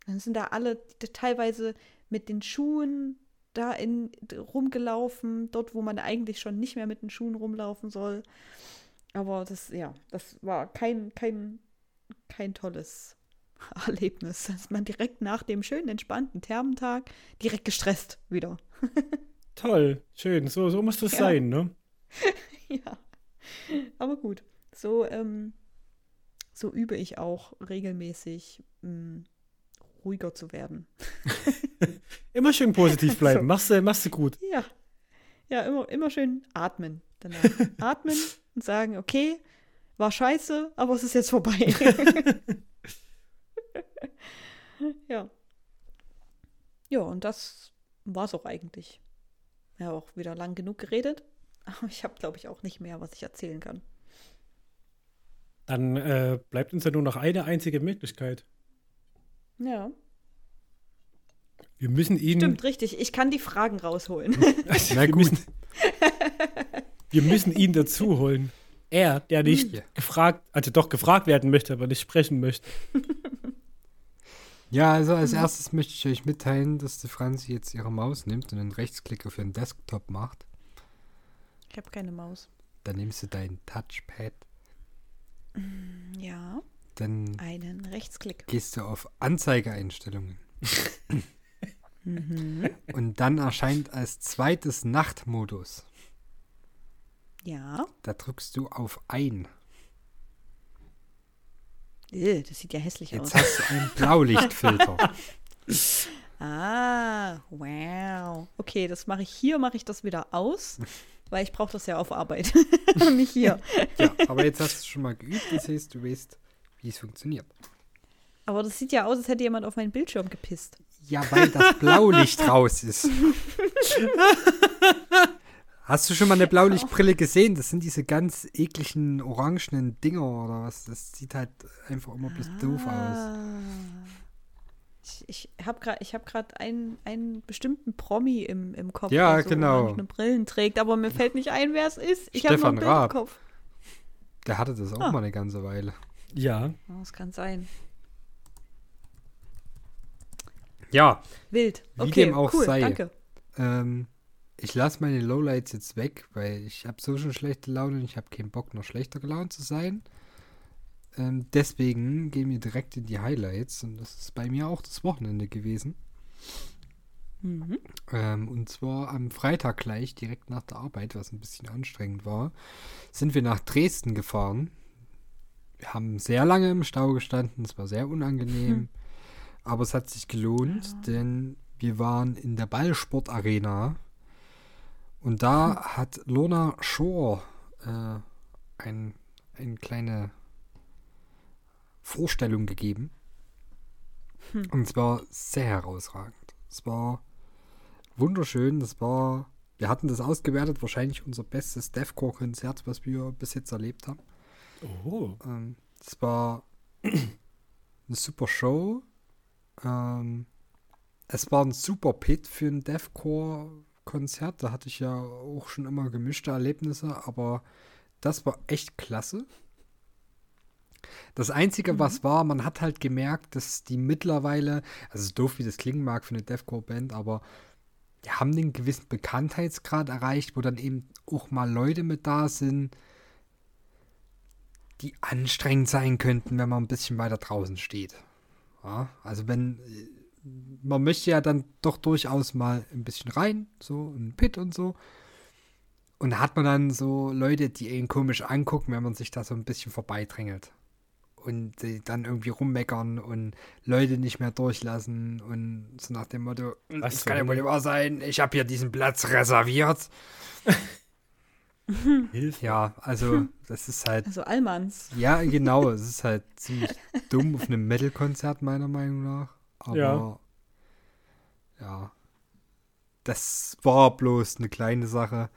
Dann sind da alle teilweise mit den Schuhen da in, rumgelaufen, dort, wo man eigentlich schon nicht mehr mit den Schuhen rumlaufen soll. Aber das, ja, das war kein, kein, kein tolles Erlebnis. Dass man direkt nach dem schönen, entspannten Thermentag direkt gestresst wieder. Toll, schön. So, so muss das ja. sein, ne? ja. Aber gut. So, ähm, so übe ich auch regelmäßig mh, mm, ruhiger zu werden. immer schön positiv bleiben. So. Machst, du, machst du gut. Ja. Ja, immer, immer schön atmen. Danach. atmen und sagen, okay, war scheiße, aber es ist jetzt vorbei. ja. Ja, und das war es auch eigentlich. Ja, auch wieder lang genug geredet. Aber ich habe, glaube ich, auch nicht mehr, was ich erzählen kann. Dann äh, bleibt uns ja nur noch eine einzige Möglichkeit. Ja. Wir müssen ihn. Stimmt, richtig. Ich kann die Fragen rausholen. Na gut. Wir müssen, wir müssen ihn dazu holen. Er, der nicht ja. gefragt, also doch gefragt werden möchte, aber nicht sprechen möchte. Ja, also als erstes möchte ich euch mitteilen, dass die Franzi jetzt ihre Maus nimmt und einen Rechtsklick auf ihren Desktop macht. Ich habe keine Maus. Dann nimmst du dein Touchpad. Ja. Dann einen Rechtsklick. Gehst du auf Anzeigeeinstellungen. mhm. Und dann erscheint als zweites Nachtmodus. Ja. Da drückst du auf Ein. Ew, das sieht ja hässlich Jetzt aus. Jetzt hast du einen Blaulichtfilter. ah, wow. Okay, das mache ich hier, mache ich das wieder aus, weil ich brauche das ja auf Arbeit und nicht hier. ja, aber jetzt hast du es schon mal geübt, das heißt, du weißt, wie es funktioniert. Aber das sieht ja aus, als hätte jemand auf meinen Bildschirm gepisst. Ja, weil das Blaulicht raus ist. Hast du schon mal eine Blaulichtbrille gesehen? Das sind diese ganz ekligen orangenen Dinger oder was. Das sieht halt einfach immer bloß ah. doof aus. Ich, ich habe gerade hab einen, einen bestimmten Promi im, im Kopf, ja, der so genau. orangene Brillen trägt, aber mir fällt nicht ein, wer es ist. Ich habe noch ein Bild Raab. im Kopf. Der hatte das auch ah. mal eine ganze Weile. Ja. Das kann sein. Ja. Wild. Okay, wie dem auch cool, sei. Danke. Ähm, ich lasse meine Lowlights jetzt weg, weil ich habe so schon schlechte Laune und ich habe keinen Bock, noch schlechter gelaunt zu sein. Ähm, deswegen gehen wir direkt in die Highlights und das ist bei mir auch das Wochenende gewesen. Mhm. Ähm, und zwar am Freitag gleich, direkt nach der Arbeit, was ein bisschen anstrengend war, sind wir nach Dresden gefahren. Wir haben sehr lange im Stau gestanden, es war sehr unangenehm, hm. aber es hat sich gelohnt, ja. denn wir waren in der Ballsportarena und da hm. hat Lona Shore äh, ein, eine kleine Vorstellung gegeben. Hm. Und zwar sehr herausragend. Es war wunderschön. Das war, wir hatten das ausgewertet, wahrscheinlich unser bestes Deathcore-Konzert, was wir bis jetzt erlebt haben. Oh. Ähm, es war eine super Show. Ähm, es war ein super Pit für ein Deathcore Konzert. Da hatte ich ja auch schon immer gemischte Erlebnisse, aber das war echt klasse. Das Einzige, mhm. was war, man hat halt gemerkt, dass die mittlerweile, also doof wie das klingen mag für eine Deathcore-Band, aber die haben den gewissen Bekanntheitsgrad erreicht, wo dann eben auch mal Leute mit da sind, die anstrengend sein könnten, wenn man ein bisschen weiter draußen steht. Ja, also wenn man möchte ja dann doch durchaus mal ein bisschen rein, so ein Pit und so. Und da hat man dann so Leute, die ihn komisch angucken, wenn man sich da so ein bisschen vorbeidrängelt. Und die dann irgendwie rummeckern und Leute nicht mehr durchlassen und so nach dem Motto, das kann ja wohl nicht wahr sein, ich habe hier diesen Platz reserviert. Ja, also das ist halt. Also Allmanns. Ja, genau. Es ist halt ziemlich dumm auf einem Metal-Konzert, meiner Meinung nach. Aber ja. ja. Das war bloß eine kleine Sache.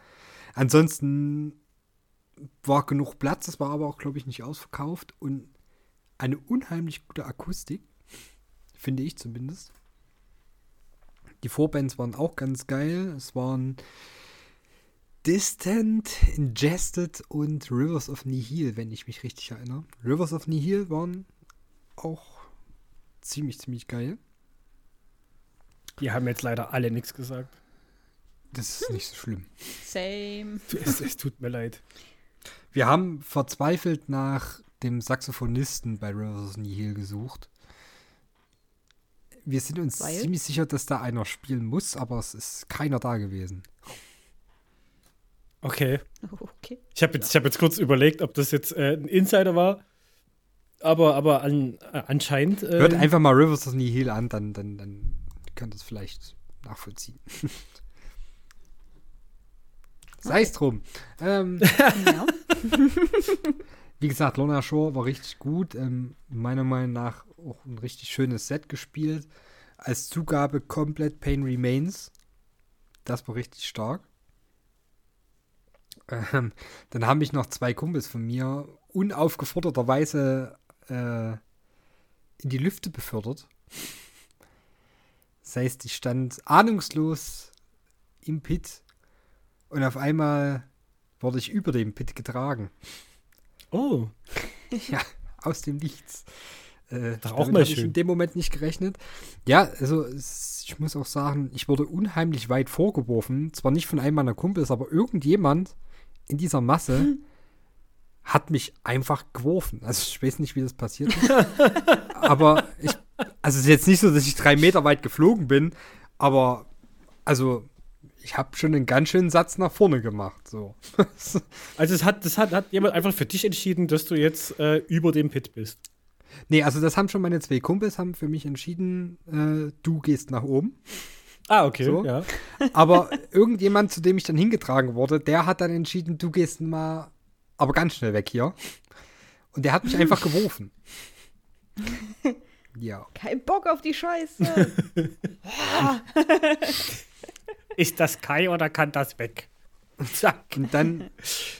Ansonsten war genug Platz, das war aber auch, glaube ich, nicht ausverkauft und eine unheimlich gute Akustik, finde ich zumindest. Die Vorbands waren auch ganz geil. Es waren Distant, Ingested und Rivers of Nihil, wenn ich mich richtig erinnere. Rivers of Nihil waren auch ziemlich, ziemlich geil. Die haben jetzt leider alle nichts gesagt. Das ist nicht so schlimm. Same. Es, es tut mir leid. Wir haben verzweifelt nach dem Saxophonisten bei Rivers of Nihil gesucht. Wir sind uns Weil? ziemlich sicher, dass da einer spielen muss, aber es ist keiner da gewesen. Okay. Okay. Ich habe jetzt, ich hab jetzt kurz überlegt, ob das jetzt äh, ein Insider war. Aber, aber an, äh, anscheinend. Äh, Hört einfach mal Rivers of Nihil an, dann, dann, dann könnt ihr es vielleicht nachvollziehen. Sei es drum. Ähm, Ja. Wie gesagt, Lorna Shore war richtig gut. Ähm, meiner Meinung nach auch ein richtig schönes Set gespielt. Als Zugabe komplett Pain Remains. Das war richtig stark. Ähm, dann haben mich noch zwei Kumpels von mir unaufgeforderterweise äh, in die Lüfte befördert. Das heißt, ich stand ahnungslos im Pit und auf einmal wurde ich über dem Pit getragen. Oh, Ja, aus dem Nichts. Äh, Doch auch mal hab ich schön. in dem Moment nicht gerechnet. Ja, also ich muss auch sagen, ich wurde unheimlich weit vorgeworfen. Zwar nicht von einem meiner Kumpels, aber irgendjemand in dieser Masse hat mich einfach geworfen. Also ich weiß nicht, wie das passiert ist. aber ich, also es ist jetzt nicht so, dass ich drei Meter weit geflogen bin, aber also ich habe schon einen ganz schönen Satz nach vorne gemacht. So. also es hat, das hat, hat jemand einfach für dich entschieden, dass du jetzt äh, über dem Pit bist. Nee, also das haben schon meine zwei Kumpels haben für mich entschieden, äh, du gehst nach oben. Ah, okay. So. Ja. Aber irgendjemand, zu dem ich dann hingetragen wurde, der hat dann entschieden, du gehst mal, aber ganz schnell weg hier. Und der hat mich einfach geworfen. Ja. Kein Bock auf die Scheiße. Ist das Kai oder kann das weg? Zack. Und dann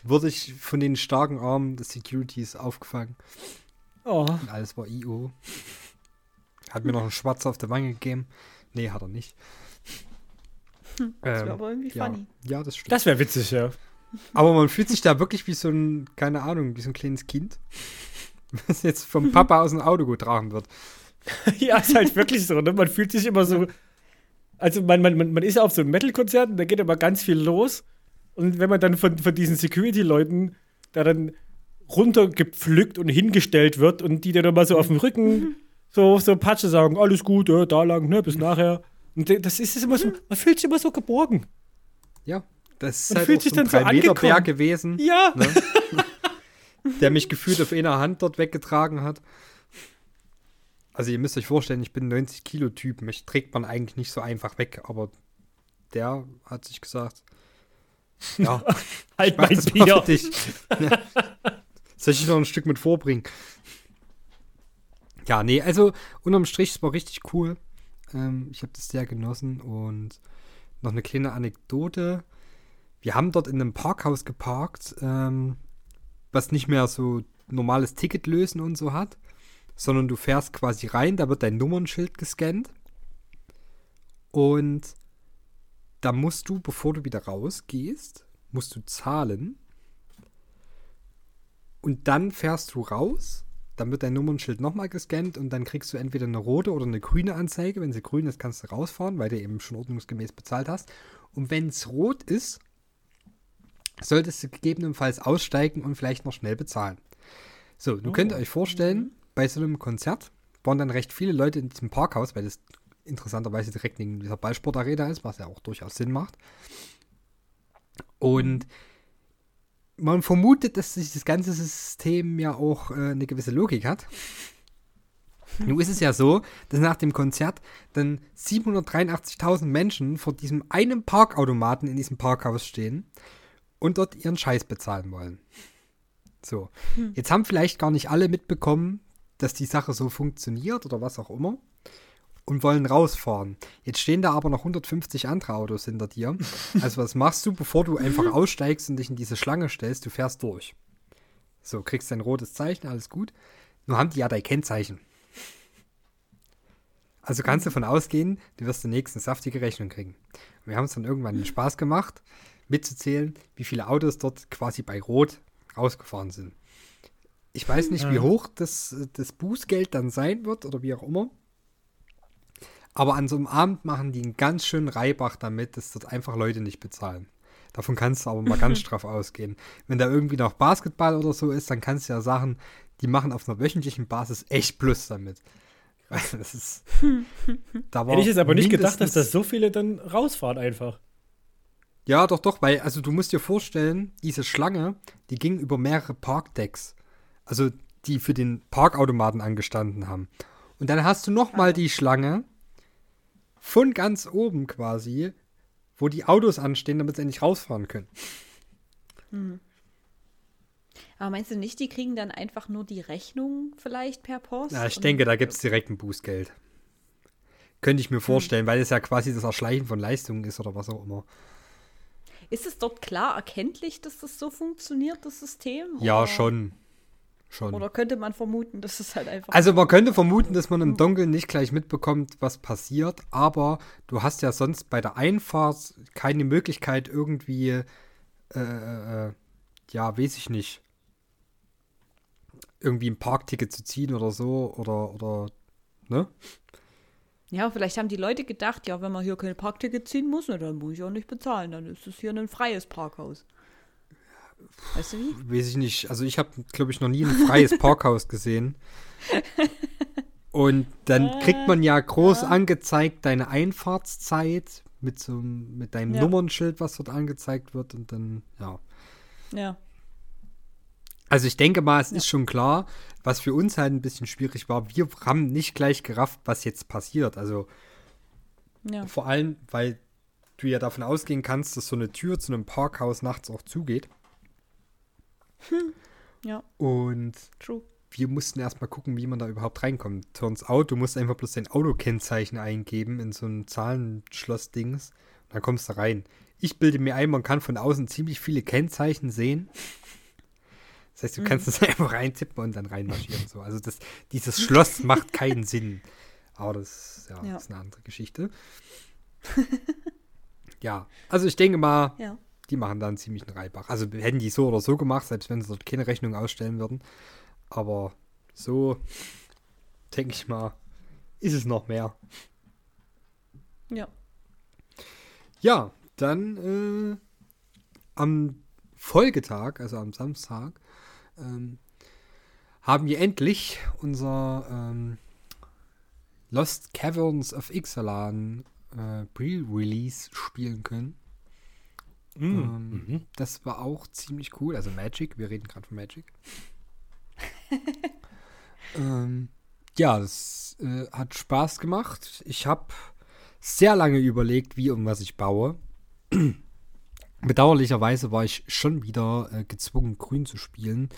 wurde ich von den starken Armen des Securities aufgefangen. Oh. Und alles war IO. Hat mir noch einen Schwarz auf der Wange gegeben. Nee, hat er nicht. Das wäre Ähm, aber irgendwie ja. funny. ja, das stimmt. Das wäre witzig, ja. Aber man fühlt sich da wirklich wie so ein, keine Ahnung, wie so ein kleines Kind. Was jetzt vom Papa aus dem Auto getragen wird. ja, ist halt wirklich so, ne? Man fühlt sich immer so. Also man, man, man man ist ja auf so einem Metal-Konzert und da geht immer ganz viel los. Und wenn man dann von, von diesen Security-Leuten da dann runtergepflückt und hingestellt wird und die dann immer so auf dem Rücken so, so Patsche sagen, alles gut, ja, da lang, ne, bis nachher. Und das ist es immer so, man fühlt sich immer so geborgen. Ja, das ist Man halt fühlt auch sich so ein dann so 3-Meter-Berg angekommen. gewesen, Ja. ne? der mich gefühlt auf einer Hand dort weggetragen hat. Also ihr müsst euch vorstellen, ich bin 90 Kilo Typ, mich trägt man eigentlich nicht so einfach weg, aber der hat sich gesagt, ja, Halt mein das mal Bier. für dich. Ja. Soll ich noch ein Stück mit vorbringen? Ja, nee, also unterm Strich, es war richtig cool. Ähm, ich habe das sehr genossen und noch eine kleine Anekdote. Wir haben dort in einem Parkhaus geparkt, ähm, was nicht mehr so normales Ticket lösen und so hat, sondern du fährst quasi rein, da wird dein Nummernschild gescannt und da musst du, bevor du wieder rausgehst, musst du zahlen und dann fährst du raus, dann wird dein Nummernschild nochmal gescannt und dann kriegst du entweder eine rote oder eine grüne Anzeige. Wenn sie grün ist, kannst du rausfahren, weil du eben schon ordnungsgemäß bezahlt hast. Und wenn es rot ist, solltest du gegebenenfalls aussteigen und vielleicht noch schnell bezahlen. So, du könnt ihr euch vorstellen, bei so einem Konzert waren dann recht viele Leute in diesem Parkhaus, weil das interessanterweise direkt neben dieser Ballsportarena ist, was ja auch durchaus Sinn macht. Und man vermutet, dass sich das ganze System ja auch äh, eine gewisse Logik hat. Nun ist es ja so, dass nach dem Konzert dann 783.000 Menschen vor diesem einen Parkautomaten in diesem Parkhaus stehen und dort ihren Scheiß bezahlen wollen. So, jetzt haben vielleicht gar nicht alle mitbekommen, dass die Sache so funktioniert oder was auch immer. und wollen rausfahren. Jetzt stehen da aber noch 150 andere Autos hinter dir. Also was machst du, bevor du einfach aussteigst und dich in diese Schlange stellst? Du fährst durch. So, kriegst dein rotes Zeichen, alles gut. Nur haben die ja dein Kennzeichen. Also kannst du davon ausgehen, du wirst die nächste saftige Rechnung kriegen. Wir haben es dann irgendwann den Spaß gemacht, mitzuzählen, wie viele Autos dort quasi bei Rot rausgefahren sind. Ich weiß nicht, wie hoch das, das Bußgeld dann sein wird oder wie auch immer. Aber an so einem Abend machen die einen ganz schönen Reibach damit, dass dort einfach Leute nicht bezahlen. Davon kannst du aber mal ganz straff ausgehen. Wenn da irgendwie noch Basketball oder so ist, dann kannst du ja sagen, die machen auf einer wöchentlichen Basis echt Plus damit. Also das ist. Da Hätte ich jetzt aber nicht gedacht, dass das so viele dann rausfahren einfach. Ja, doch, doch, weil, also du musst dir vorstellen, diese Schlange, die ging über mehrere Parkdecks. Also die für den Parkautomaten angestanden haben. Und dann hast du nochmal ah. die Schlange von ganz oben quasi, wo die Autos anstehen, damit sie endlich rausfahren können. Hm. Aber meinst du nicht, die kriegen dann einfach nur die Rechnung vielleicht per Post? Ja, ich denke, da gibt es direkt ein Bußgeld. Könnte ich mir hm. vorstellen, hm. weil es ja quasi das Erschleichen von Leistungen ist oder was auch immer. Ist es dort klar erkenntlich, dass das so funktioniert, das System? Ja, schon. Schon. Oder könnte man vermuten, dass es halt einfach. Also man könnte vermuten, dass man im Dunkeln nicht gleich mitbekommt, was passiert, aber du hast ja sonst bei der Einfahrt keine Möglichkeit irgendwie, äh, äh, äh ja, weiß ich nicht, irgendwie ein Parkticket zu ziehen oder so oder, oder, ne? Ja, vielleicht haben die Leute gedacht, ja, wenn man hier kein Parkticket ziehen muss, dann muss ich auch nicht bezahlen, dann ist es hier ein freies Parkhaus. Weißt du wie? Weiß ich nicht. Also ich habe, glaube ich, noch nie ein freies Parkhaus gesehen. Und dann kriegt man ja groß ja. angezeigt deine Einfahrtszeit mit so mit deinem ja. Nummernschild, was dort angezeigt wird und dann, ja. Ja. Also ich denke mal, es ja. ist schon klar, was für uns halt ein bisschen schwierig war, wir haben nicht gleich gerafft, was jetzt passiert. Also ja. vor allem, weil du ja davon ausgehen kannst, dass so eine Tür zu einem Parkhaus nachts auch zugeht. Hm. Ja. Und True. wir mussten erstmal gucken, wie man da überhaupt reinkommt. Turns out, du musst einfach bloß dein Autokennzeichen eingeben in so ein Zahlenschloss-Dings. Und dann kommst du rein. Ich bilde mir ein, man kann von außen ziemlich viele Kennzeichen sehen. Das heißt, du mhm. kannst es einfach reintippen und dann reinmarschieren. So. Also das, dieses Schloss macht keinen Sinn. Aber das, ja, ja. ist eine andere Geschichte. ja, also ich denke mal, ja die machen da einen ziemlichen Reibach. Also hätten die so oder so gemacht, selbst wenn sie dort keine Rechnung ausstellen würden. Aber so, denke ich mal, ist es noch mehr. Ja. Ja, dann äh, am Folgetag, also am Samstag, ähm, haben wir endlich unser ähm, Lost Caverns of Ixalan äh, Pre-Release spielen können. Mm, ähm, mhm. Das war auch ziemlich cool. Also Magic, wir reden gerade von Magic. ähm, ja, das äh, hat Spaß gemacht. Ich habe sehr lange überlegt, wie und was ich baue. Bedauerlicherweise war ich schon wieder äh, gezwungen, grün zu spielen.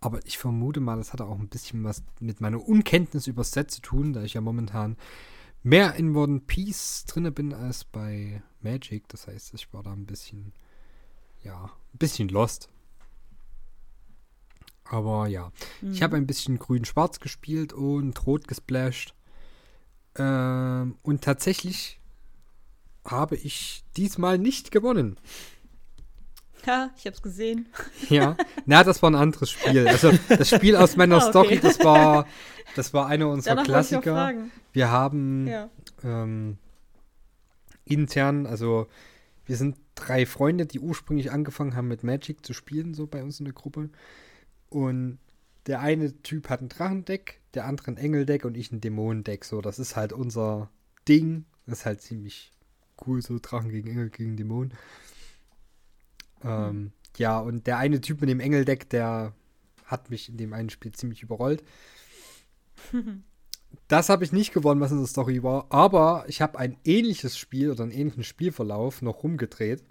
Aber ich vermute mal, das hatte auch ein bisschen was mit meiner Unkenntnis über Set zu tun, da ich ja momentan mehr in One Piece drinne bin als bei Magic. Das heißt, ich war da ein bisschen, ja, ein bisschen lost. Aber ja, mhm. ich habe ein bisschen grün-schwarz gespielt und rot gesplashed. Ähm, und tatsächlich habe ich diesmal nicht gewonnen. Ja, ich hab's gesehen. Ja, na, das war ein anderes Spiel. Also das Spiel aus meiner ah, okay. Story, das war, das war einer unserer Danach Klassiker. Wir haben ja. ähm, intern, also wir sind drei Freunde, die ursprünglich angefangen haben mit Magic zu spielen, so bei uns in der Gruppe. Und der eine Typ hat ein Drachendeck, der andere ein Engeldeck und ich ein Dämonendeck. So, das ist halt unser Ding. Das ist halt ziemlich cool, so Drachen gegen Engel gegen Dämonen. Ähm. Ja, und der eine Typ mit dem Engeldeck, der hat mich in dem einen Spiel ziemlich überrollt. das habe ich nicht gewonnen, was in der Story war, aber ich habe ein ähnliches Spiel oder einen ähnlichen Spielverlauf noch rumgedreht.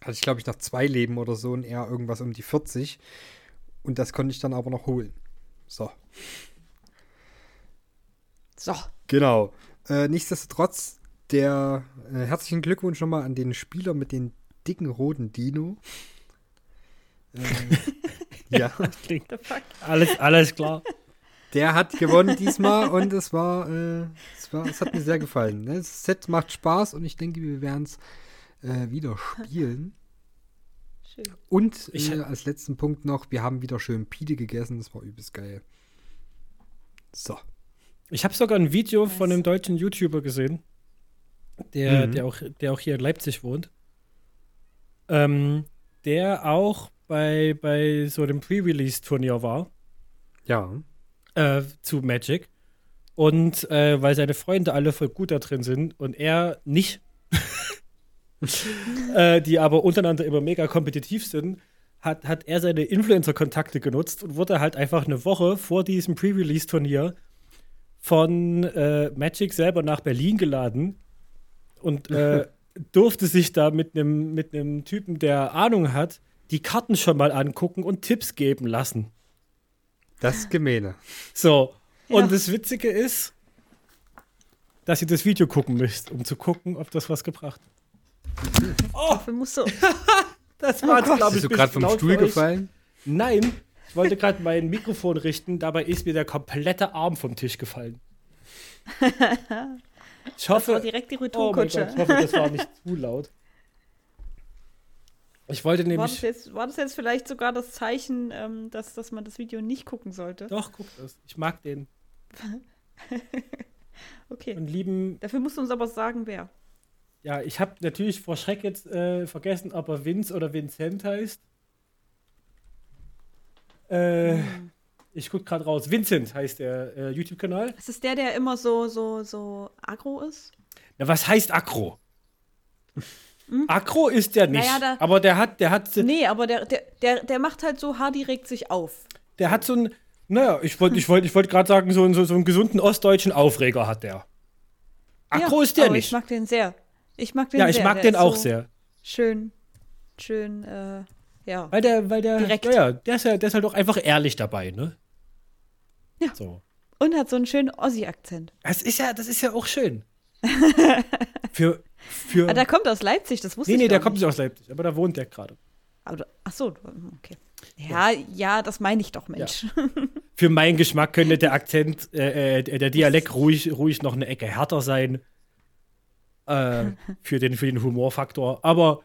Hatte ich, glaube ich, nach zwei Leben oder so und eher irgendwas um die 40. Und das konnte ich dann aber noch holen. So. So. Genau. Äh, nichtsdestotrotz, der äh, herzlichen Glückwunsch nochmal an den Spieler mit den dicken roten Dino. Äh, ja. Klingt alles, alles klar. Der hat gewonnen diesmal und es war, äh, es war, es hat mir sehr gefallen. Ne? Das Set macht Spaß und ich denke, wir werden es äh, wieder spielen. Schön. Und äh, als letzten Punkt noch, wir haben wieder schön Pide gegessen, das war übelst geil. So. Ich habe sogar ein Video nice. von einem deutschen YouTuber gesehen, der, mhm. der, auch, der auch hier in Leipzig wohnt. Ähm, der auch bei, bei so einem Pre-Release-Turnier war. Ja. Äh, zu Magic. Und äh, weil seine Freunde alle voll gut da drin sind und er nicht, äh, die aber untereinander immer mega kompetitiv sind, hat, hat er seine Influencer-Kontakte genutzt und wurde halt einfach eine Woche vor diesem Pre-Release-Turnier von äh, Magic selber nach Berlin geladen und äh, durfte sich da mit einem mit Typen, der Ahnung hat, die Karten schon mal angucken und Tipps geben lassen. Das gemeine. So. Ja. Und das Witzige ist, dass ihr das Video gucken müsst, um zu gucken, ob das was gebracht hat. Oh, dafür musst du. das war oh glaube ich. Bist du gerade vom Stuhl gefallen? Nein, ich wollte gerade mein Mikrofon richten, dabei ist mir der komplette Arm vom Tisch gefallen. Ich hoffe, das war direkt die Retourkutsche. Oh ich hoffe, das war nicht zu laut. Ich wollte nämlich. War das jetzt, war das jetzt vielleicht sogar das Zeichen, ähm, dass, dass man das Video nicht gucken sollte? Doch, guck das. Ich mag den. okay. Und lieben. Dafür musst du uns aber sagen, wer. Ja, ich habe natürlich vor Schreck jetzt äh, vergessen, ob er Vince oder Vincent heißt. Äh, hm. Ich gucke gerade raus. Vincent heißt der äh, YouTube-Kanal. Das ist der, der immer so, so, so aggro ist? Na, was heißt aggro? Hm? Aggro ist der nicht. Naja, da, aber der hat, der hat. Nee, aber der, der, der, der macht halt so, Hardy regt sich auf. Der hat so ein, naja, ich wollte ich wollt, ich wollt gerade sagen, so, so, so einen gesunden ostdeutschen Aufreger hat der. Aggro ja, ist der nicht. Ich mag den sehr. Ich mag den sehr. Ja, ich sehr. mag der den auch so sehr. Schön, schön, äh, ja. Weil der, weil der, Direkt. ja, der ist ja, der ist halt auch einfach ehrlich dabei, ne? Ja. So. Und hat so einen schönen Ossi-Akzent. Das ist ja, das ist ja auch schön. für, für. Ah, der kommt aus Leipzig, das wusste nee, ich Nee, nee, der kommt nicht aus Leipzig, aber da wohnt der gerade. Ach so, okay. Ja, ja, ja, das meine ich doch, Mensch. Ja. Für meinen Geschmack könnte der Akzent, äh, äh, der Dialekt ruhig, ruhig noch eine Ecke härter sein. Äh, für, den, für den Humorfaktor. Aber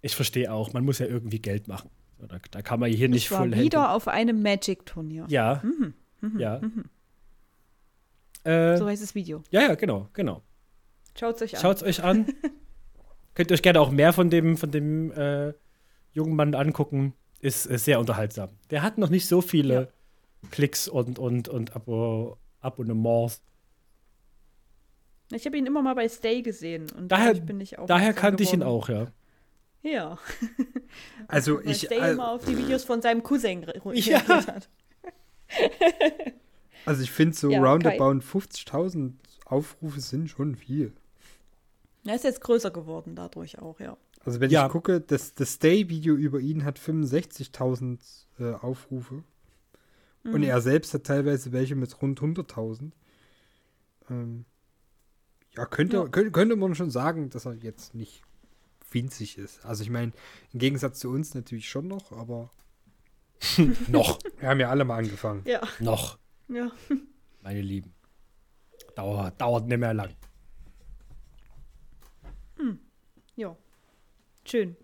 ich verstehe auch, man muss ja irgendwie Geld machen. Da, da kann man hier nicht ich war voll wieder auf einem Magic-Turnier. Ja. Mhm. Mhm. Ja. Mhm. Äh, so heißt das Video. Ja, ja, genau, genau. Schaut es euch an. Schaut euch an. Könnt ihr euch gerne auch mehr von dem, von dem äh, jungen Mann angucken. Ist, ist, sehr unterhaltsam. Der hat noch nicht so viele ja. Klicks und, und, und Abo Abonnements. Ich habe ihn immer mal bei Stay gesehen. Und daher, bin ich auch daher kannte ich ihn auch, ja. Ja. Also ich. Stay also, immer auf die Videos von seinem Cousin reagiert ja. hat. Also ich finde so ja, roundabout 50.000 Aufrufe sind schon viel. Er ist jetzt größer geworden dadurch auch, ja. Also wenn ja. ich gucke, das, das Stay-Video über ihn hat 65.000 äh, Aufrufe. Mhm. Und er selbst hat teilweise welche mit rund 100.000. Ähm, ja, könnte, ja. Könnte, könnte man schon sagen, dass er jetzt nicht winzig ist. Also ich meine, im Gegensatz zu uns natürlich schon noch, aber noch. Wir haben ja alle mal angefangen. Ja. Noch. Ja. Meine Lieben. Dauert, dauert nicht mehr lang. Hm. Ja. Schön.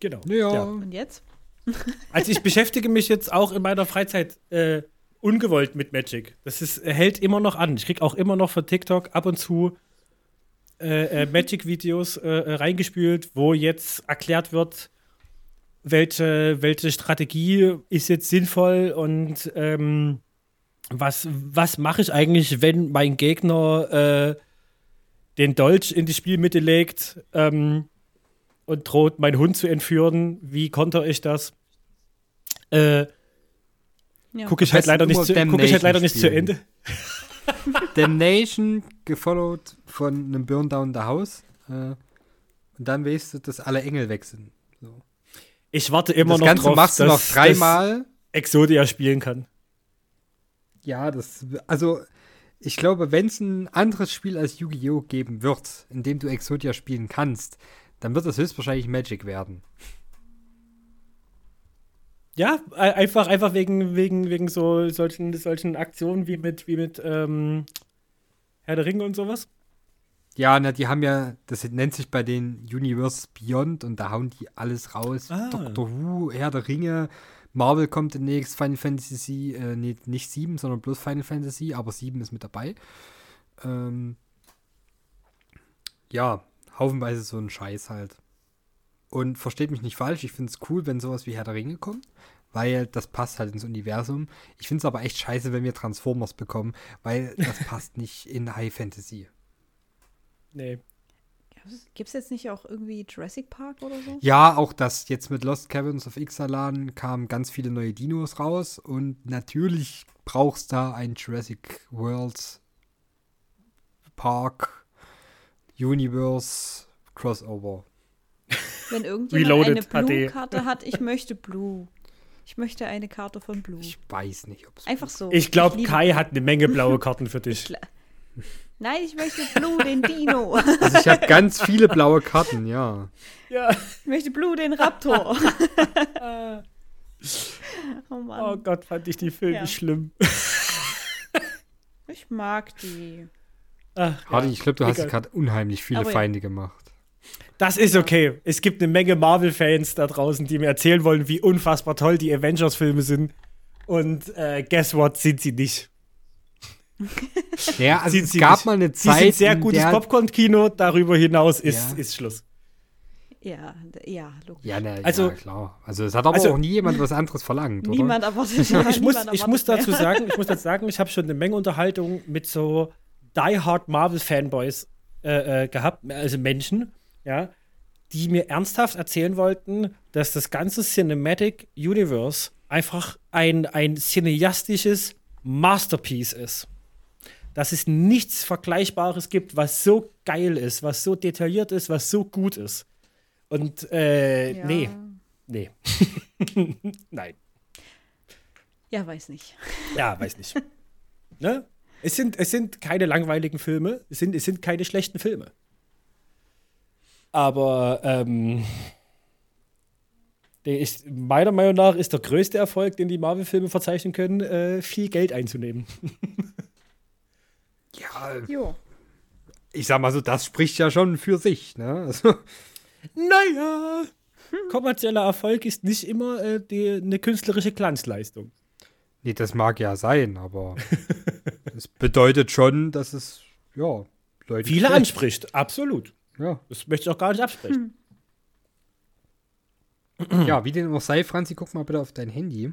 Genau. Ja. ja. Und jetzt? Also ich beschäftige mich jetzt auch in meiner Freizeit äh, ungewollt mit Magic. Das ist, hält immer noch an. Ich kriege auch immer noch von TikTok ab und zu äh, äh, Magic-Videos äh, äh, reingespült, wo jetzt erklärt wird, welche, welche Strategie ist jetzt sinnvoll und ähm, was, was mache ich eigentlich, wenn mein Gegner äh, den Dolch in die Spielmitte legt ähm, und droht, meinen Hund zu entführen? Wie konter ich das? Äh, ja. Gucke ich, halt leider nicht zu, guck ich halt leider nicht zu Ende. Damnation gefollowt von einem Burn Down the House. Äh, und dann weißt du, dass alle Engel weg sind. Ich warte immer das noch Ganze drauf, machst du noch dreimal. Exodia spielen kann. Ja, das, also ich glaube, wenn es ein anderes Spiel als Yu-Gi-Oh! geben wird, in dem du Exodia spielen kannst, dann wird es höchstwahrscheinlich Magic werden. Ja, einfach, einfach wegen, wegen, wegen so solchen, solchen Aktionen wie mit, wie mit ähm, Herr der Ringe und sowas. Ja, na, die haben ja, das nennt sich bei den Universe Beyond und da hauen die alles raus. Ah. Doctor Who, Herr der Ringe, Marvel kommt demnächst, Final Fantasy, äh, nee, nicht 7, sondern bloß Final Fantasy, aber 7 ist mit dabei. Ähm, ja, haufenweise so ein Scheiß halt. Und versteht mich nicht falsch, ich finde es cool, wenn sowas wie Herr der Ringe kommt, weil das passt halt ins Universum. Ich finde es aber echt scheiße, wenn wir Transformers bekommen, weil das passt nicht in High Fantasy. Nee. Gibt es jetzt nicht auch irgendwie Jurassic Park oder so? Ja, auch das. Jetzt mit Lost Caverns of Ixalan kamen ganz viele neue Dinos raus und natürlich brauchst du da ein Jurassic World Park Universe Crossover. Wenn irgendjemand eine Blue-Karte hat, ich möchte Blue. Ich möchte eine Karte von Blue. Ich weiß nicht, ob es. Einfach so. Ich glaube, Kai hat eine Menge blaue Karten für dich. Nein, ich möchte Blue, den Dino. Also ich habe ganz viele blaue Karten, ja. Ja. Ich möchte Blue, den Raptor. oh Mann. Oh Gott, fand ich die Filme ja. schlimm. ich mag die. Ach, Hardy, ja. ich glaube, du hast gerade unheimlich viele Aber Feinde ja. gemacht. Das ist okay. Es gibt eine Menge Marvel-Fans da draußen, die mir erzählen wollen, wie unfassbar toll die Avengers-Filme sind. Und äh, guess what, sind sie nicht. Ja, also es gab nicht. mal eine Zeit. Sie sind sehr gutes Popcorn-Kino, darüber hinaus ist, ja. ist Schluss. Ja, ja, logisch. Ja, ne, also, ja, klar. Also es hat aber also, auch nie jemand was anderes verlangt, oder? Niemand erwartet ja, ich, muss, ich muss dazu mehr. sagen, ich muss dazu sagen, ich habe schon eine Menge Unterhaltung mit so die-hard Marvel-Fanboys äh, äh, gehabt, also Menschen, ja, die mir ernsthaft erzählen wollten, dass das ganze Cinematic Universe einfach ein, ein cineastisches Masterpiece ist dass es nichts Vergleichbares gibt, was so geil ist, was so detailliert ist, was so gut ist. Und äh, ja. nee. Nee. Nein. Ja, weiß nicht. Ja, weiß nicht. ne? Es sind, es sind keine langweiligen Filme, es sind, es sind keine schlechten Filme. Aber ähm, der ist, meiner Meinung nach ist der größte Erfolg, den die Marvel-Filme verzeichnen können, äh, viel Geld einzunehmen. Ja. Jo. Ich sag mal so, das spricht ja schon für sich, ne? Also. Naja. Kommerzieller Erfolg ist nicht immer äh, die, eine künstlerische Glanzleistung. Nee, das mag ja sein, aber es bedeutet schon, dass es, ja, Leute. Viele spricht. anspricht, absolut. Ja. Das möchte ich auch gar nicht absprechen. Hm. Ja, wie dem auch sei, Franzi, guck mal bitte auf dein Handy.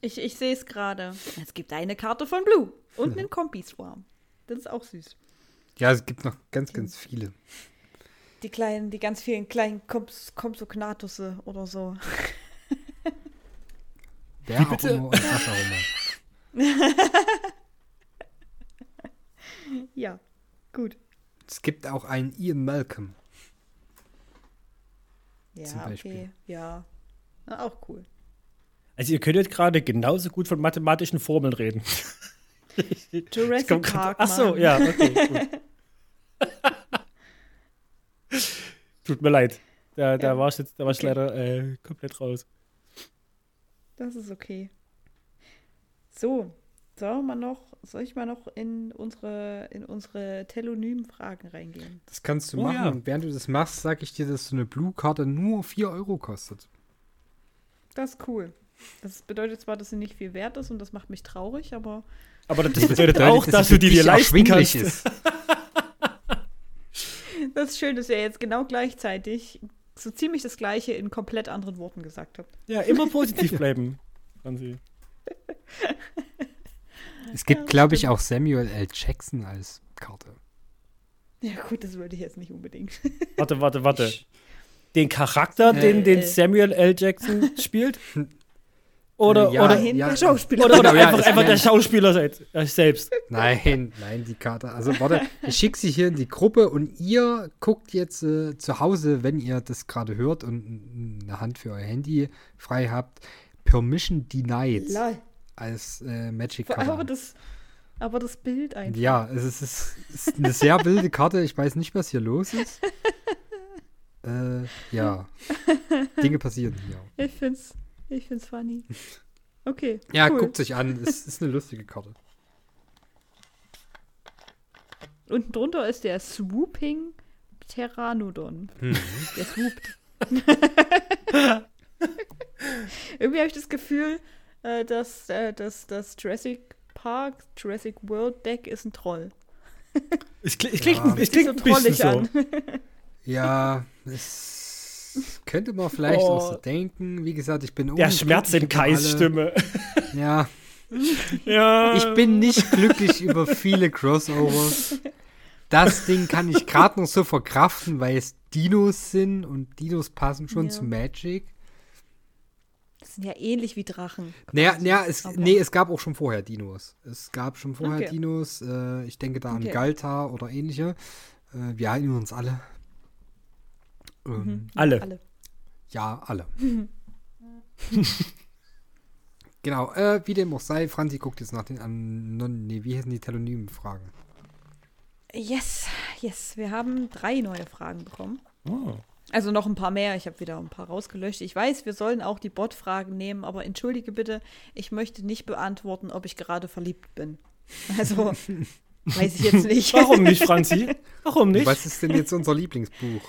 Ich, ich sehe es gerade. Es gibt eine Karte von Blue und einen Kompi-Swarm. Das ist auch süß. Ja, es gibt noch ganz, ganz viele. Die kleinen, die ganz vielen kleinen Compsognatusse oder so. Wer auch immer und was auch ja, gut. Es gibt auch einen Ian Malcolm. Ja, zum Beispiel. okay, ja. Na, auch cool. Also ihr könntet gerade genauso gut von mathematischen Formeln reden. Jurassic Park. Ach so, ja, okay. Tut mir leid. Da, da ja. war ich jetzt, da war ich okay. leider äh, komplett raus. Das ist okay. So, soll, man noch, soll ich mal noch in unsere, in unsere Telonym-Fragen reingehen? Das kannst du oh, machen. Ja. Und während du das machst, sage ich dir, dass so eine Blue-Karte nur 4 Euro kostet. Das ist cool. Das bedeutet zwar, dass sie nicht viel wert ist und das macht mich traurig, aber aber das bedeutet auch, dass, dass du die dir leisten kannst. Ist. Das ist schön, dass ihr jetzt genau gleichzeitig so ziemlich das Gleiche in komplett anderen Worten gesagt habt. Ja, immer positiv bleiben, Franzi. Es gibt, ja, glaube ich, auch Samuel L. Jackson als Karte. Ja, gut, das würde ich jetzt nicht unbedingt. Warte, warte, warte. Den Charakter, äh, den, den äh. Samuel L. Jackson spielt? Oder, ja, oder, ja, der Schauspieler. Oder, oder ja, einfach, einfach der Schauspieler seid, äh, selbst. Nein, nein, die Karte. Also warte, ich schicke sie hier in die Gruppe und ihr guckt jetzt äh, zu Hause, wenn ihr das gerade hört und eine Hand für euer Handy frei habt, Permission Denied Lol. als äh, Magic Cover. Aber das, aber das Bild einfach. Ja, es ist, es ist eine sehr wilde Karte. Ich weiß nicht, was hier los ist. äh, ja. Dinge passieren hier. Ich find's, ich find's funny. Okay. Ja, cool. guckt sich an. Es ist eine lustige Karte. Unten drunter ist der Swooping Pteranodon. Hm. Der swoopt. Irgendwie habe ich das Gefühl, äh, dass äh, dass das Jurassic Park, Jurassic World Deck ist ein Troll. Es, kli- es klingt, Ja. es Sieht klingt so ein bisschen trollig so. an. Ja, es könnte man vielleicht Oh. auch so denken. Wie gesagt, ich bin Der Schmerz in Kais Stimme. Ja, ja. ich bin nicht glücklich über viele Crossovers. Das Ding kann ich gerade noch so verkraften, weil es Dinos sind und Dinos passen schon Ja. zu Magic. Das sind ja ähnlich wie Drachen. Naja, naja es, Aber- nee, es gab auch schon vorher Dinos. Es gab schon vorher Okay. Dinos. Äh, ich denke da an Okay. Galta oder ähnliche. Äh, wir erinnern uns alle. Ähm, Mhm. Alle. Alle. Ja, alle. genau, äh, wie dem auch sei, Franzi guckt jetzt nach den an, nee, wie heißen die Telonymen Fragen? Yes, yes. Wir haben drei neue Fragen bekommen. Oh. Also noch ein paar mehr. Ich habe wieder ein paar rausgelöscht. Ich weiß, wir sollen auch die Bot-Fragen nehmen, aber entschuldige bitte, ich möchte nicht beantworten, ob ich gerade verliebt bin. Also, weiß ich jetzt nicht. Warum nicht, Franzi? Warum nicht? Was ist denn jetzt unser Lieblingsbuch?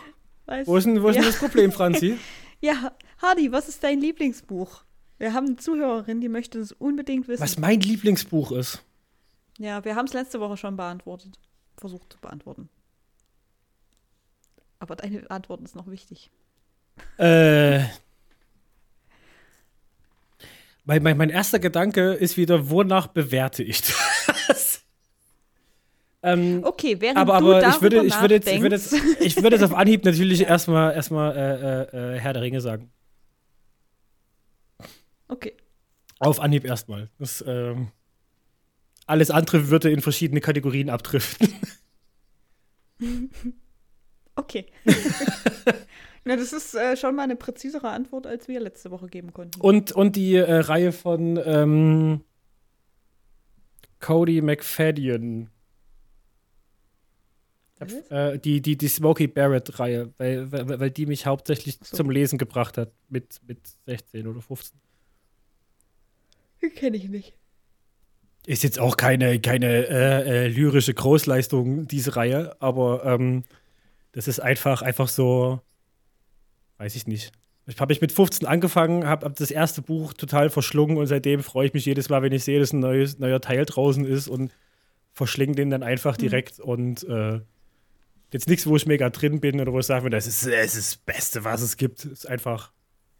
Weiß, Wo ist denn, wo ist denn das Problem, Franzi? ja, Hardy, was ist dein Lieblingsbuch? Wir haben eine Zuhörerin, die möchte es unbedingt wissen. Was mein Lieblingsbuch ist. Ja, wir haben es letzte Woche schon beantwortet. Versucht zu beantworten. Aber deine Antwort ist noch wichtig. Äh. Mein, mein, mein erster Gedanke ist wieder, wonach bewerte ich das? Ähm, Okay, während aber du aber darüber ich würde, ich, würde jetzt, ich, würde jetzt, ich würde jetzt auf Anhieb natürlich erstmal erstmal äh, äh, äh, Herr der Ringe sagen. Okay. Auf Anhieb erstmal. Das, ähm, alles andere würde in verschiedene Kategorien abdriften. Okay. Na, das ist äh, schon mal eine präzisere Antwort, als wir letzte Woche geben konnten. Und, und die äh, Reihe von ähm, Cody McFadden. Äh, die, die, die Smokey Barrett-Reihe, weil, weil, weil die mich hauptsächlich so. zum Lesen gebracht hat mit, mit 16 oder 15. Kenne ich nicht. Ist jetzt auch keine, keine äh, äh, lyrische Großleistung, diese Reihe, aber ähm, das ist einfach, einfach so, weiß ich nicht. Ich habe mich mit 15 angefangen, habe hab das erste Buch total verschlungen und seitdem freue ich mich jedes Mal, wenn ich sehe, dass ein neues, neuer Teil draußen ist und verschlinge den dann einfach direkt und äh, jetzt nichts, wo ich mega drin bin oder wo ich sage, das ist, das ist das Beste, was es gibt. ist einfach,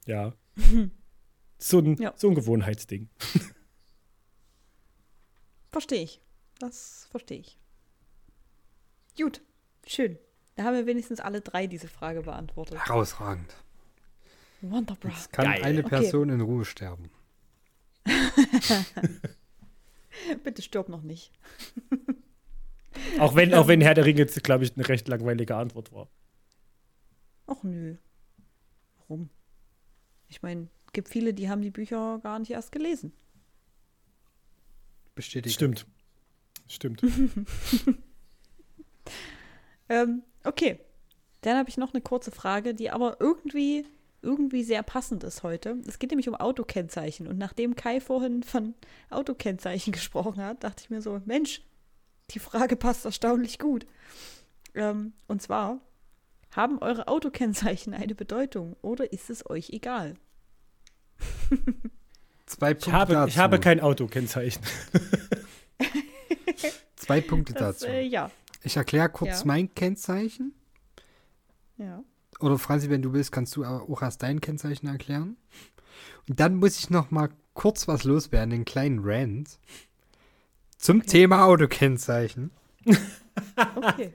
ja, so ein, Ja. so ein Gewohnheitsding. Verstehe ich. Das verstehe ich. Gut, schön. Da haben wir wenigstens alle drei diese Frage beantwortet. Herausragend. Wonderbra. Jetzt kann Geil. eine Okay. Person in Ruhe sterben. Bitte stirb noch nicht. Auch wenn, auch wenn Herr der Ringe jetzt, glaube ich, eine recht langweilige Antwort war. Ach nö. Warum? Ich meine, es gibt viele, die haben die Bücher gar nicht erst gelesen. Bestätigt. Stimmt. Stimmt. Ähm, okay. Dann habe ich noch eine kurze Frage, die aber irgendwie, irgendwie sehr passend ist heute. Es geht nämlich um Autokennzeichen. Und nachdem Kai vorhin von Autokennzeichen gesprochen hat, dachte ich mir so, Mensch, die Frage passt erstaunlich gut. Ähm, und zwar, haben eure Autokennzeichen eine Bedeutung oder ist es euch egal? Zwei Punkte Ich habe, dazu. ich habe kein Autokennzeichen. Zwei Punkte Das, dazu. äh, ja. Ich erkläre kurz Ja. mein Kennzeichen. Ja. Oder Franzi, wenn du willst, kannst du auch erst dein Kennzeichen erklären. Und dann muss ich noch mal kurz was loswerden, einen kleinen Rant zum Thema Autokennzeichen. Okay.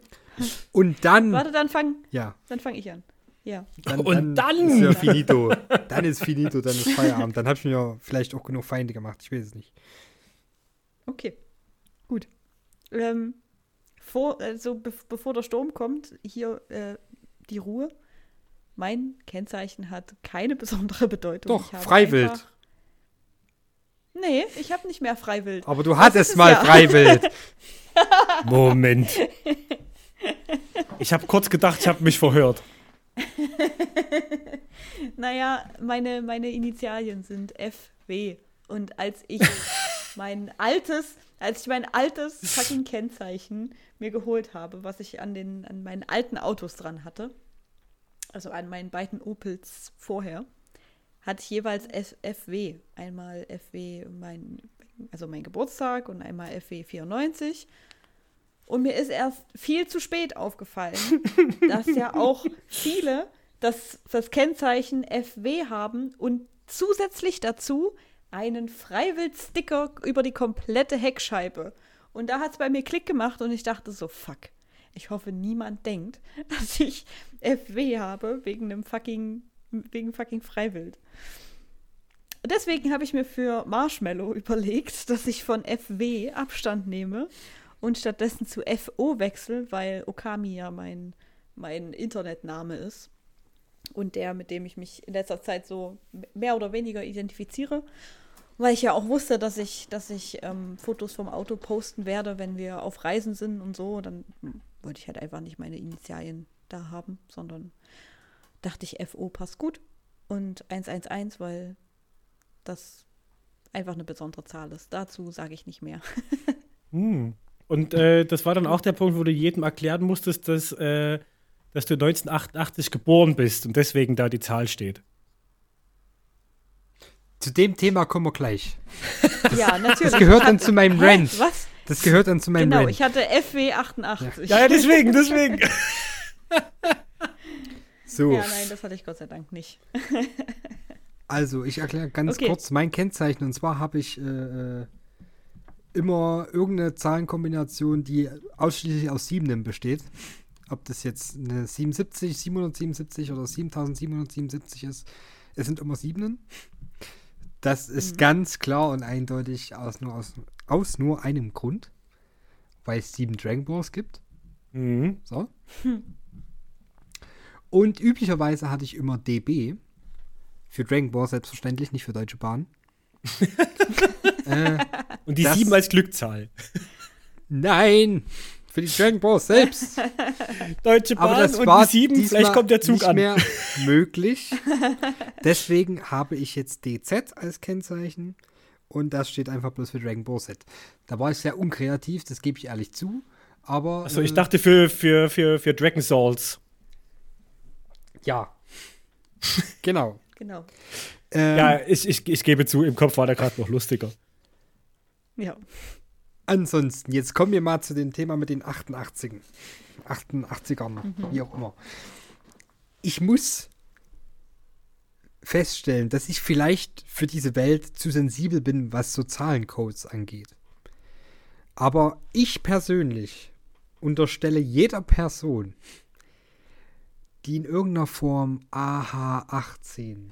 Und dann, Warte, dann fang, ja, dann fang ich an. Ja. dann, Und dann- ist ja finito. Dann ist finito, dann ist Feierabend. Dann habe ich mir vielleicht auch genug Feinde gemacht. Ich weiß es nicht. Okay, gut. Ähm, vor, also be bevor der Sturm kommt, hier äh, die Ruhe. Mein Kennzeichen hat keine besondere Bedeutung. Doch, Freiwild. Nee, ich habe nicht mehr Freiwild. Aber du hattest mal ja. Freiwild. Moment. Ich habe kurz gedacht, ich habe mich verhört. Naja, meine, meine Initialien sind FW. Und als ich mein altes, als ich mein altes fucking Kennzeichen mir geholt habe, was ich an, den, an meinen alten Autos dran hatte, also an meinen beiden Opels vorher, hatte ich jeweils F FW. Einmal FW mein, also mein Geburtstag und einmal FW 94. Und mir ist erst viel zu spät aufgefallen, dass ja auch viele das, das Kennzeichen FW haben und zusätzlich dazu einen Freiwild-Sticker über die komplette Heckscheibe. Und da hat es bei mir Klick gemacht und ich dachte so, fuck. Ich hoffe, niemand denkt, dass ich FW habe wegen einem fucking, wegen fucking Freiwild. Deswegen habe ich mir für Marshmallow überlegt, dass ich von FW Abstand nehme und stattdessen zu FO wechsle, weil Okami ja mein, mein Internetname ist und der, mit dem ich mich in letzter Zeit so mehr oder weniger identifiziere. Weil ich ja auch wusste, dass ich, dass ich ähm, Fotos vom Auto posten werde, wenn wir auf Reisen sind und so. Dann wollte ich halt einfach nicht meine Initialien da haben, sondern dachte ich, FO passt gut. Und 111, weil das einfach eine besondere Zahl ist. Dazu sage ich nicht mehr. Hm. Und äh, das war dann auch der Punkt, wo du jedem erklären musstest, dass, äh, dass du 1988 geboren bist und deswegen da die Zahl steht. Zu dem Thema kommen wir gleich. ja, natürlich. Das gehört dann zu meinem Hä? Rant. Was? Das gehört dann zu meinem Genau, Rant. ich hatte FW 88. Ja, ja, deswegen, deswegen. so, Ja, nein, das hatte ich Gott sei Dank nicht. also ich erkläre ganz Okay. kurz mein Kennzeichen. Und zwar habe ich äh, äh, immer irgendeine Zahlenkombination, die ausschließlich aus Siebenen besteht. Ob das jetzt eine 77, 777 oder 7777 ist, es sind immer Siebenen. Das ist Mhm. ganz klar und eindeutig aus nur, aus, aus nur einem Grund, weil es sieben Dragon Balls gibt. Mhm. So. Und üblicherweise hatte ich immer DB. Für Dragon Ball selbstverständlich, nicht für Deutsche Bahn. äh, Und die Das- sieben als Glückzahl. nein! Für die Dragon Balls selbst. Deutsche Aber Bahn das und war die sieben, vielleicht kommt der Zug nicht an. mehr möglich. Deswegen habe ich jetzt DZ als Kennzeichen. Und das steht einfach bloß für Dragon Ball Z. Da war ich sehr unkreativ, das gebe ich ehrlich zu. Aber. Achso, ich äh, dachte für, für, für, für Dragon Souls. Ja. genau. Genau. Ähm, Ja, ich, ich, ich gebe zu, im Kopf war der gerade noch lustiger. Ja. Ansonsten, jetzt kommen wir mal zu dem Thema mit den 88ern. 88ern, Mhm. wie auch immer. Ich muss feststellen, dass ich vielleicht für diese Welt zu sensibel bin, was so Zahlencodes angeht. Aber ich persönlich unterstelle jeder Person, die in irgendeiner Form AH18,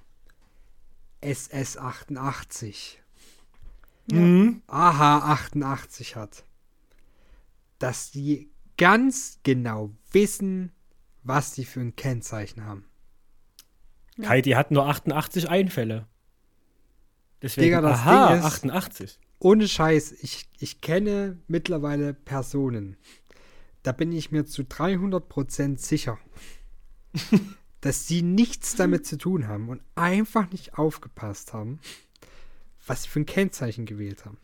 SS88, Mhm. AH88 hat, dass die ganz genau wissen, was die für ein Kennzeichen haben. Kai, die hat nur 88 Einfälle. Deswegen, Digga, das aha, Ding ist- 88. Ohne Scheiß, ich, ich kenne mittlerweile Personen, da bin ich mir zu 300% sicher, dass sie nichts damit zu tun haben und einfach nicht aufgepasst haben, was sie für ein Kennzeichen gewählt haben.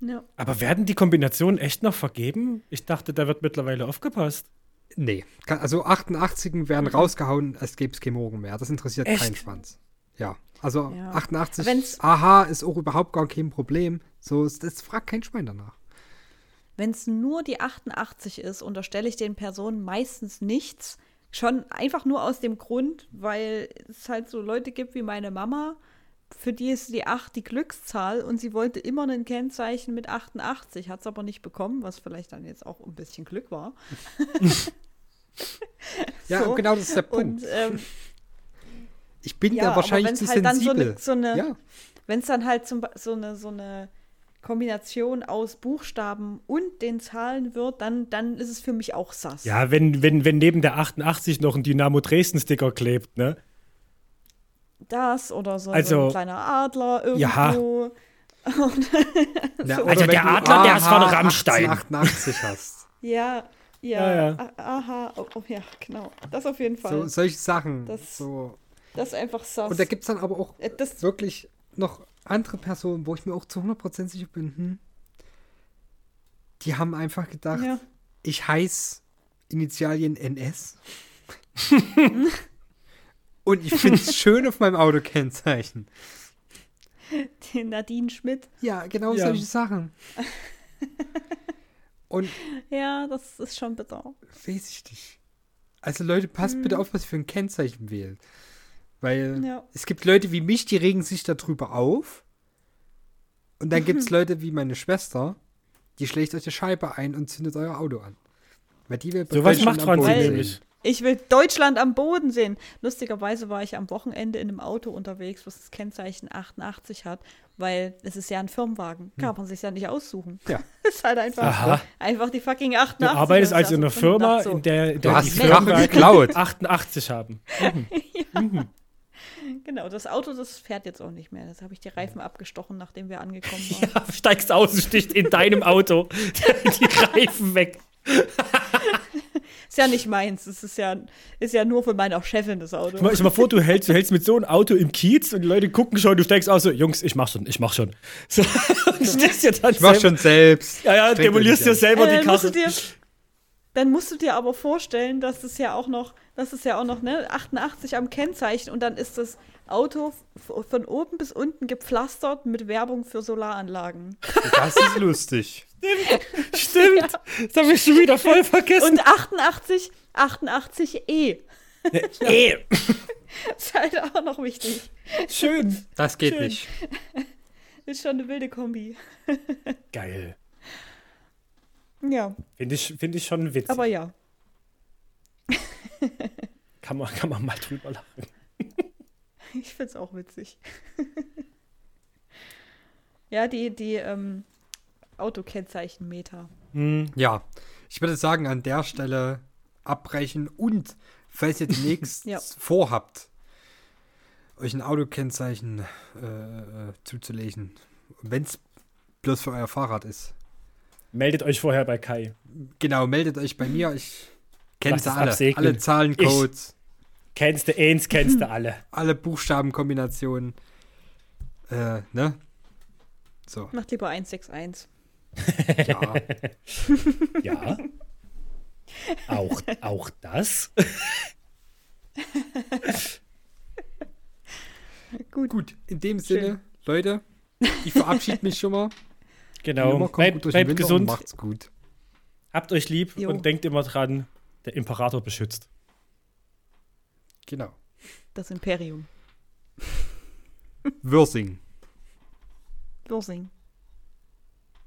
ja. Aber werden die Kombinationen echt noch vergeben? Ich dachte, da wird mittlerweile aufgepasst. Nee, also 88 werden rausgehauen, als gäbe es kein Morgen mehr. Das interessiert Echt? keinen Schwanz. Ja, also Ja. 88, Wenn's- aha, ist auch überhaupt gar kein Problem. So, es- das fragt kein Schwein danach. Wenn es nur die 88 ist, unterstelle ich den Personen meistens nichts. Schon einfach nur aus dem Grund, weil es halt so Leute gibt wie meine Mama, für die ist die 8 die Glückszahl und sie wollte immer ein Kennzeichen mit 88, hat es aber nicht bekommen, was vielleicht dann jetzt auch ein bisschen Glück war. Ja, So. und genau das ist der Punkt. Und ähm, ich bin ja, da wahrscheinlich zu halt dann so sensibel. eine, so eine ja, wenn es dann halt zum, so, eine, so eine Kombination aus Buchstaben und den Zahlen wird, dann, dann ist es für mich auch sass. Ja, wenn, wenn, wenn neben der 88 noch ein Dynamo Dresden-Sticker klebt, ne? das oder so, so Also- ein kleiner Adler irgendwo. Ja. Ja, So. Also wenn der du Adler, der ist von Rammstein. 1888 hast. ja, ja, Ja, ja. a- aha, oh, oh, ja, genau. Das auf jeden Fall. So, solche Sachen. Das- so. das ist einfach sass. Und da gibt es dann aber auch Äh, das, wirklich noch andere Personen, wo ich mir auch zu 100% sicher bin, hm, die haben einfach gedacht, ja. ich heiße Initialien NS. Und ich finde es schön auf meinem Autokennzeichen. Den Nadine Schmidt. Ja, genau Ja. solche Sachen. Und Ja, das ist schon bitter. weiß ich nicht. Also Leute, passt bitte auf, was ihr für ein Kennzeichen wählt. Weil Ja. es gibt Leute wie mich, die regen sich darüber auf. Und dann gibt es Leute wie meine Schwester, die schlägt euch die Scheibe ein und zündet euer Auto an. Weil die will So was Deutschland macht am Franzi Boden Weil- sehen. nämlich. Ich will Deutschland am Boden sehen. Lustigerweise war ich am Wochenende in einem Auto unterwegs, was das Kennzeichen 88 hat, weil es ist ja ein Firmenwagen. Kann man sich ja nicht aussuchen. Ja. ist halt einfach, einfach die fucking 88. Du arbeitest Das ist also in einer Firma, so. in der, in Du der hast die Firmenwagen geklaut. 88 haben. Genau, das Auto, das fährt jetzt auch nicht mehr. Das habe ich die Reifen abgestochen, nachdem wir angekommen waren. Ja, steigst aus und sticht in deinem Auto die Reifen weg. Ist ja nicht meins. Das ist ja, ist ja nur von meiner Chefin das Auto. Stell dir mal vor, du hältst, du hältst mit so einem Auto im Kiez und die Leute gucken schon, du steigst aus so, Jungs, ich mach schon, ich mach schon. So, und stehst dir dann Ich mach selber- schon selbst. Ja, ja, demolierst dir selber Äh, die dir, dann musst du dir aber vorstellen, dass es ja auch noch, das ist ja auch noch, ne, 88 am Kennzeichen und dann ist das Auto von oben bis unten gepflastert mit Werbung für Solaranlagen. an. Das ist lustig. Stimmt, das habe ich schon wieder voll vergessen. Und 88, 88E. Ey, Ist halt auch noch wichtig. schön. Das geht Schön. nicht. Ist schon eine wilde Kombi. Geil. Ja, Finde ich, find ich schon witzig. aber ja. kann, man, kann man mal drüber lachen. Ich find's auch witzig. ja, die, die ähm, Autokennzeichen-Meter. Hm, Ja, ich würde sagen, an der Stelle abbrechen und falls ihr demnächst Ja. vorhabt, euch ein Autokennzeichen äh, äh, zuzulegen, wenn es bloß für euer Fahrrad ist, meldet euch vorher bei Kai. genau, meldet euch bei mir. Ich kenne es alle. absegnen. Alle Zahlencodes, Kennst du eins, kennst du alle. alle Buchstabenkombinationen. Äh, ne? So, Macht lieber 161. ja. Ja. Auch, auch das. Gut. Gut, in dem Sinne, Leute, ich verabschiede mich schon mal. Genau. Bleibt, bleibt gesund, macht's gut. habt euch lieb Jo. und denkt immer dran, der Imperator beschützt. Genau. Das Imperium. Würsing. Wirsing.